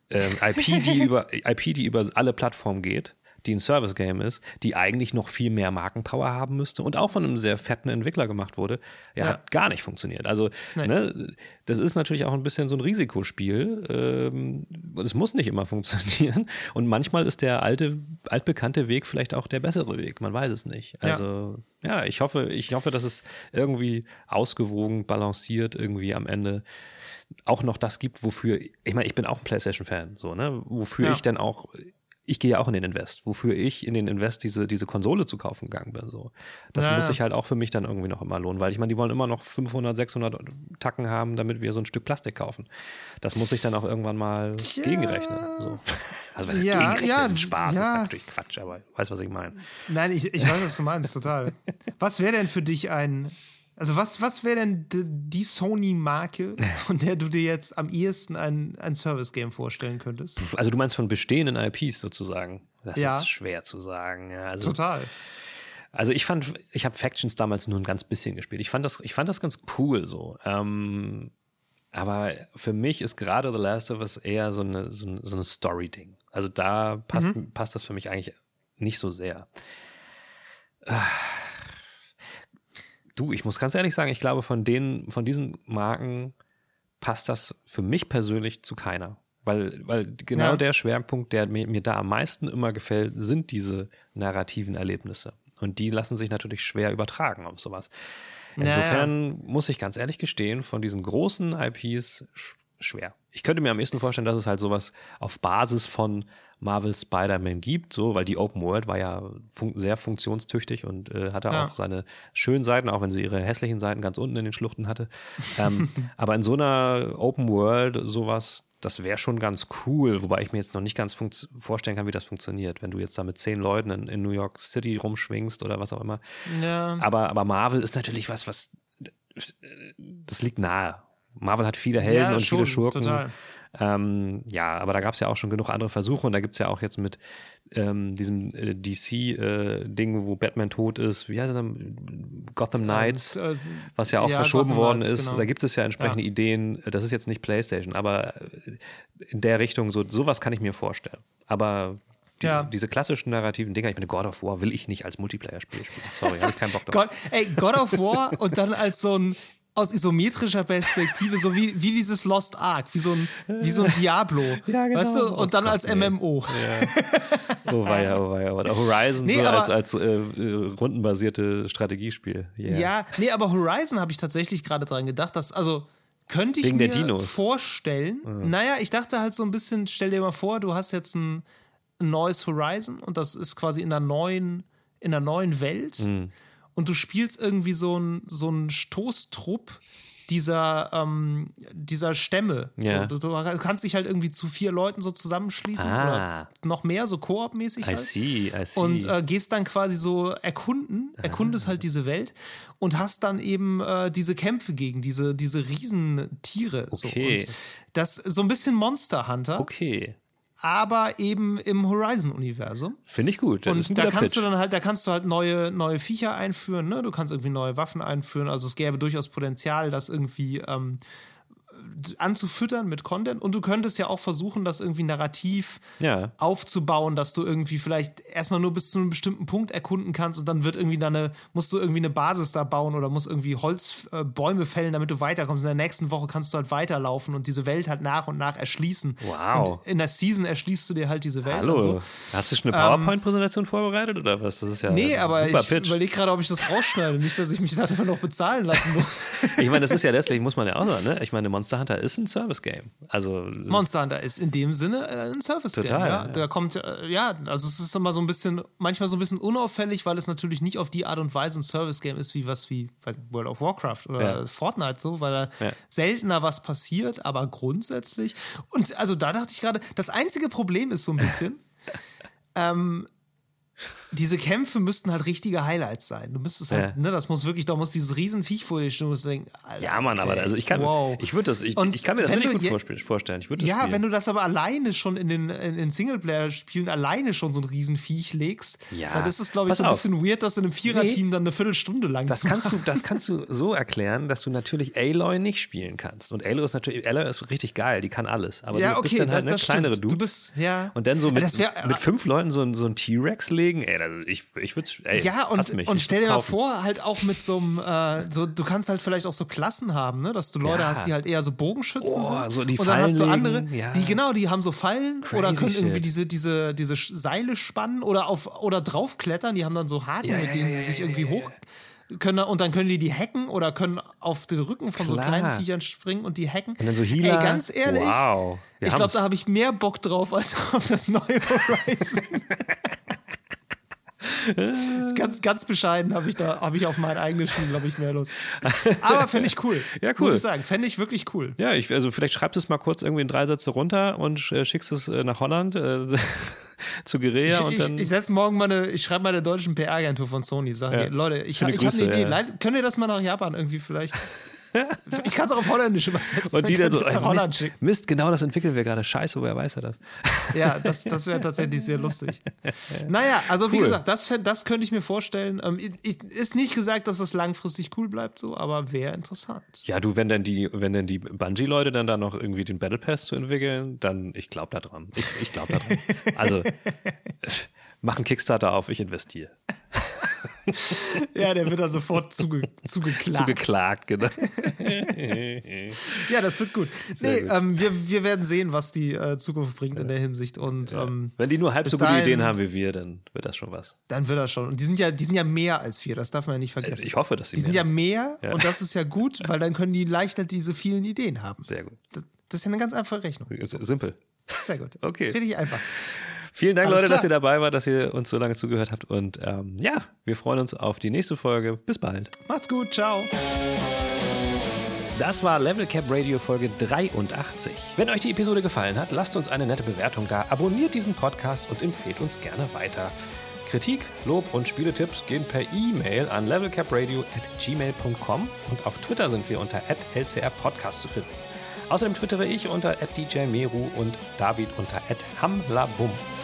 Speaker 2: ähm, IP, die über, IP, die über alle Plattformen geht, die ein Service-Game ist, die eigentlich noch viel mehr Markenpower haben müsste und auch von einem sehr fetten Entwickler gemacht wurde, ja,
Speaker 1: Ja.
Speaker 2: hat gar nicht funktioniert. Also, ne, das ist natürlich auch ein bisschen so ein Risikospiel. Ähm, es muss nicht immer funktionieren. Und manchmal ist der alte, altbekannte Weg vielleicht auch der bessere Weg. Man weiß es nicht.
Speaker 1: Ja.
Speaker 2: Also, Ja, ich hoffe, ich hoffe, dass es irgendwie ausgewogen, balanciert irgendwie am Ende auch noch das gibt, wofür, ich meine, ich bin auch ein PlayStation-Fan, so, ne? Wofür
Speaker 1: Ja.
Speaker 2: ich dann auch, ich gehe ja auch in den Invest, wofür ich in den Invest diese, diese Konsole zu kaufen gegangen bin, so. Das
Speaker 1: Ja,
Speaker 2: muss sich halt auch für mich dann irgendwie noch immer lohnen, weil ich meine, die wollen immer noch 500, 600 Tacken haben, damit wir so ein Stück Plastik kaufen. Das muss ich dann auch irgendwann mal
Speaker 1: Tja.
Speaker 2: gegenrechnen, so. Also, was ist
Speaker 1: Ja,
Speaker 2: gegenrechnen?
Speaker 1: ja,
Speaker 2: Spaß ist
Speaker 1: ja.
Speaker 2: natürlich Quatsch, aber weißt, was ich meine.
Speaker 1: Nein, ich, ich weiß, was du meinst, total. Was wäre denn für dich ein. Also, was, was wäre denn die, Sony-Marke, von der du dir jetzt am ehesten ein, ein Service-Game vorstellen könntest?
Speaker 2: Also du meinst von bestehenden IPs sozusagen. Das
Speaker 1: Ja.
Speaker 2: ist schwer zu sagen. Also,
Speaker 1: Total.
Speaker 2: also ich fand, ich habe Factions damals nur ein ganz bisschen gespielt. Ich fand das, ich fand das ganz cool so. Ähm, aber für mich ist gerade The Last of Us eher so eine, so eine, so eine Story-Ding. Also da passt, passt das für mich eigentlich nicht so sehr. Ah. Du, ich muss ganz ehrlich sagen, ich glaube, von denen, von diesen Marken passt das für mich persönlich zu keiner. Weil, weil genau
Speaker 1: Ja.
Speaker 2: der Schwerpunkt, der mir, mir da am meisten immer gefällt, sind diese narrativen Erlebnisse. Und die lassen sich natürlich schwer übertragen auf sowas. Insofern muss ich ganz ehrlich gestehen, von diesen großen IPs sch schwer. Ich könnte mir am ehesten vorstellen, dass es halt sowas auf Basis von Marvel Spider-Man gibt, so, weil die Open World war ja fun sehr funktionstüchtig und äh, hatte
Speaker 1: Ja.
Speaker 2: auch seine schönen Seiten, auch wenn sie ihre hässlichen Seiten ganz unten in den Schluchten hatte. ähm, aber in so einer Open World sowas, das wäre schon ganz cool, wobei ich mir jetzt noch nicht ganz vorstellen kann, wie das funktioniert, wenn du jetzt da mit zehn Leuten in, in New York City rumschwingst oder was auch immer.
Speaker 1: Ja.
Speaker 2: Aber, aber Marvel ist natürlich was, was das liegt nahe. Marvel hat viele Helden
Speaker 1: Ja,
Speaker 2: und viele
Speaker 1: schon,
Speaker 2: Schurken.
Speaker 1: total.
Speaker 2: Ähm, ja, aber da gab es ja auch schon genug andere Versuche und da gibt es ja auch jetzt mit ähm, diesem äh, DC-Ding, wo Batman tot ist, wie heißt er? Gotham Knights,
Speaker 1: Und, äh,
Speaker 2: was ja auch
Speaker 1: ja,
Speaker 2: verschoben
Speaker 1: Gotham
Speaker 2: worden
Speaker 1: Knights,
Speaker 2: ist.
Speaker 1: genau.
Speaker 2: Da gibt es ja entsprechende
Speaker 1: Ja.
Speaker 2: Ideen. Das ist jetzt nicht PlayStation, aber in der Richtung, so sowas kann ich mir vorstellen. Aber die,
Speaker 1: Ja.
Speaker 2: diese klassischen narrativen Dinger, ich meine, God of War will ich nicht als Multiplayer-Spiel spielen. Sorry, habe ich keinen Bock drauf.
Speaker 1: God, ey, God of War und dann als so ein aus isometrischer Perspektive, so wie, wie dieses Lost Ark, wie so ein, wie so ein Diablo.
Speaker 2: Ja, genau.
Speaker 1: Weißt du?
Speaker 2: Oh
Speaker 1: Und dann
Speaker 2: Gott,
Speaker 1: als
Speaker 2: nee.
Speaker 1: MMO.
Speaker 2: Oh weia, oh weia. Oder Horizon
Speaker 1: Nee,
Speaker 2: so
Speaker 1: aber-
Speaker 2: als, als äh, äh, rundenbasierte Strategiespiel. Yeah.
Speaker 1: Ja, nee, aber Horizon habe ich tatsächlich gerade dran gedacht, dass, also könnte ich
Speaker 2: Wegen der
Speaker 1: mir
Speaker 2: Dinos.
Speaker 1: vorstellen. Naja, ich dachte halt so ein bisschen, stell dir mal vor, du hast jetzt ein, ein neues Horizon und das ist quasi in einer neuen, in einer neuen Welt
Speaker 2: Mhm.
Speaker 1: Und du spielst irgendwie so ein, so Stoßtrupp dieser, ähm, dieser Stämme.
Speaker 2: Ja.
Speaker 1: So, du, du kannst dich halt irgendwie zu vier Leuten so zusammenschließen
Speaker 2: Ah.
Speaker 1: oder noch mehr, so Koop-mäßig.
Speaker 2: I
Speaker 1: Halt
Speaker 2: see, I see.
Speaker 1: und äh, gehst dann quasi so erkunden,
Speaker 2: Ah.
Speaker 1: erkundest halt diese Welt und hast dann eben äh, diese Kämpfe gegen diese, diese Riesentiere.
Speaker 2: Okay.
Speaker 1: So. Und das so ein bisschen Monster Hunter,
Speaker 2: okay.
Speaker 1: Aber eben im Horizon-Universum.
Speaker 2: Finde ich gut. Das
Speaker 1: Und da kannst
Speaker 2: Pitch.
Speaker 1: du dann halt, da kannst du halt neue, neue Viecher einführen, ne? Du kannst irgendwie neue Waffen einführen. Also es gäbe durchaus Potenzial, das irgendwie ähm, anzufüttern mit Content. Und du könntest ja auch versuchen, das irgendwie narrativ
Speaker 2: ja.
Speaker 1: aufzubauen, dass du irgendwie vielleicht erstmal nur bis zu einem bestimmten Punkt erkunden kannst und dann wird irgendwie deine, musst du irgendwie eine Basis da bauen oder musst irgendwie Holzbäume äh, fällen, damit du weiterkommst. In der nächsten Woche kannst du halt weiterlaufen und diese Welt halt nach und nach erschließen.
Speaker 2: Wow.
Speaker 1: Und in der Season erschließt du dir halt diese Welt.
Speaker 2: Hallo.
Speaker 1: Und so.
Speaker 2: Hast du schon eine PowerPoint-Präsentation vorbereitet oder was? Das ist ja
Speaker 1: Nee,
Speaker 2: ein
Speaker 1: aber ich überlege gerade, ob ich das rausschneide. Nicht, dass ich mich dafür noch bezahlen lassen muss.
Speaker 2: Ich meine, das ist ja letztlich, muss man ja auch sagen, ne? Ich meine, Monster Hunter ist ein Service-Game. Also,
Speaker 1: Monster Hunter ist in dem Sinne äh, ein Service-Game.
Speaker 2: Total,
Speaker 1: Ja?
Speaker 2: ja.
Speaker 1: Da kommt, äh, ja, also es ist immer so ein bisschen, manchmal so ein bisschen unauffällig, weil es natürlich nicht auf die Art und Weise ein Service-Game ist, wie was wie World of Warcraft oder
Speaker 2: Ja.
Speaker 1: Fortnite so, weil da seltener was passiert, aber grundsätzlich. Und also da dachte ich gerade, das einzige Problem ist so ein bisschen, ähm, diese Kämpfe müssten halt richtige Highlights sein. Du müsstest halt,
Speaker 2: Ja.
Speaker 1: ne, das muss wirklich, da muss dieses Riesenviech vor dir stehen, du musst denken, Alter,
Speaker 2: ja, Mann, aber
Speaker 1: okay,
Speaker 2: also ich kann,
Speaker 1: wow.
Speaker 2: ich würde das, ich,
Speaker 1: Und
Speaker 2: ich kann mir das
Speaker 1: du
Speaker 2: gut
Speaker 1: je-
Speaker 2: vorstellen. Ich das
Speaker 1: Ja,
Speaker 2: spielen.
Speaker 1: wenn du das aber alleine schon in den, in den Singleplayer-Spielen alleine schon so ein Riesenviech legst,
Speaker 2: Ja.
Speaker 1: dann ist es, glaube ich,
Speaker 2: Pass
Speaker 1: so ein
Speaker 2: auf.
Speaker 1: bisschen weird, das in einem Viererteam dann eine Viertelstunde lang
Speaker 2: Das kannst du, das kannst du so erklären, dass du natürlich Aloy nicht spielen kannst. Und Aloy ist natürlich, Aloy ist richtig geil, die kann alles. Aber
Speaker 1: Ja,
Speaker 2: du bist
Speaker 1: okay,
Speaker 2: dann halt
Speaker 1: das-
Speaker 2: ne,
Speaker 1: das
Speaker 2: kleinere. Dudes.
Speaker 1: Du bist- ja.
Speaker 2: Und dann so mit,
Speaker 1: wär-
Speaker 2: mit fünf Leuten so, ein- so ein T-Rex legen, ey, also ich, ich würde
Speaker 1: Ja, und, und stell dir mal vor, halt auch mit so einem, äh, so, du kannst halt vielleicht auch so Klassen haben, ne? dass du Leute ja. hast, die halt eher so Bogenschützen oh, sind.
Speaker 2: So die
Speaker 1: und
Speaker 2: dann
Speaker 1: hast
Speaker 2: du
Speaker 1: andere,
Speaker 2: ja.
Speaker 1: die genau, die haben so Fallen
Speaker 2: Crazy
Speaker 1: oder können irgendwie
Speaker 2: shit.
Speaker 1: diese, diese, diese Seile spannen oder auf oder draufklettern, die haben dann so Haken,
Speaker 2: Ja,
Speaker 1: mit denen sie sich irgendwie hoch können und dann können die die hacken oder können auf den Rücken von so
Speaker 2: Klar.
Speaker 1: kleinen Viechern springen und die hacken.
Speaker 2: Und dann so Healer.
Speaker 1: Ey, ganz ehrlich,
Speaker 2: Wow.
Speaker 1: Ich glaube, da habe ich mehr Bock drauf als auf das neue Horizon. ganz, ganz bescheiden habe ich da, habe ich auf mein eigenes Spiel, glaube ich, mehr Lust. Aber fände ich cool.
Speaker 2: Ja, cool.
Speaker 1: Muss ich sagen, fände ich wirklich cool.
Speaker 2: Ja, ich, also vielleicht schreibst es mal kurz irgendwie in drei Sätze runter und äh, schickst es äh, nach Holland äh, zu Guerilla und
Speaker 1: ich,
Speaker 2: dann.
Speaker 1: ich, ich setze morgen meine, ich schreibe meine deutschen PR-Agentur von Sony, sage,
Speaker 2: Ja.
Speaker 1: Leute, ich, ich habe eine Idee.
Speaker 2: ja.
Speaker 1: Leid, könnt ihr das mal nach Japan irgendwie vielleicht? Ich kann es auch auf Holländisch übersetzen.
Speaker 2: und die dann
Speaker 1: könnt
Speaker 2: so,
Speaker 1: nach Holland
Speaker 2: Mist,
Speaker 1: schicken.
Speaker 2: Mist, genau das entwickeln wir gerade. Scheiße, woher weiß er das?
Speaker 1: Ja, das, das wäre tatsächlich sehr lustig. Naja, also wie
Speaker 2: Cool.
Speaker 1: gesagt, das, das könnte ich mir vorstellen. Ähm, ich, ist nicht gesagt, dass das langfristig cool bleibt, so, aber wäre interessant.
Speaker 2: Ja, du, wenn denn die, wenn denn die Bungie-Leute dann da noch irgendwie den Battle Pass zu entwickeln, dann ich glaube da dran. Ich, ich glaube da dran. Also mach einen Kickstarter auf, ich investiere.
Speaker 1: Ja, der wird dann sofort zuge, zugeklagt.
Speaker 2: Zugeklagt, genau.
Speaker 1: Ja, das wird gut. nee,
Speaker 2: gut.
Speaker 1: Ähm, wir, wir werden sehen, was die äh, Zukunft bringt in der Hinsicht. Und ähm,
Speaker 2: Wenn die nur halb so gute
Speaker 1: dahin-
Speaker 2: Ideen haben wie wir, dann wird das schon was.
Speaker 1: dann wird das schon. Und die sind ja, die sind ja mehr als wir, das darf man ja nicht vergessen.
Speaker 2: Ich hoffe, dass sie
Speaker 1: die sind
Speaker 2: mehr
Speaker 1: ja
Speaker 2: sind.
Speaker 1: mehr
Speaker 2: Ja.
Speaker 1: und das ist ja gut, weil dann können die leichter diese vielen Ideen haben.
Speaker 2: Sehr gut.
Speaker 1: Das, das ist ja eine ganz einfache Rechnung.
Speaker 2: Simpel.
Speaker 1: Sehr gut.
Speaker 2: Okay.
Speaker 1: Richtig einfach.
Speaker 2: Vielen Dank,
Speaker 1: Alles
Speaker 2: Leute, dass
Speaker 1: klar.
Speaker 2: ihr dabei wart, dass ihr uns so lange zugehört habt. Und ähm, ja, wir freuen uns auf die nächste Folge. Bis bald.
Speaker 1: Macht's gut. Ciao.
Speaker 2: Das war Level Cap Radio Folge 83. Wenn euch die Episode gefallen hat, lasst uns eine nette Bewertung da, abonniert diesen Podcast und empfehlt uns gerne weiter. Kritik, Lob und Spieletipps gehen per E-Mail an levelcapradio@gmail.com und auf Twitter sind wir unter @lcrpodcast zu finden. Außerdem twittere ich unter @djmeru und David unter @hamlabum.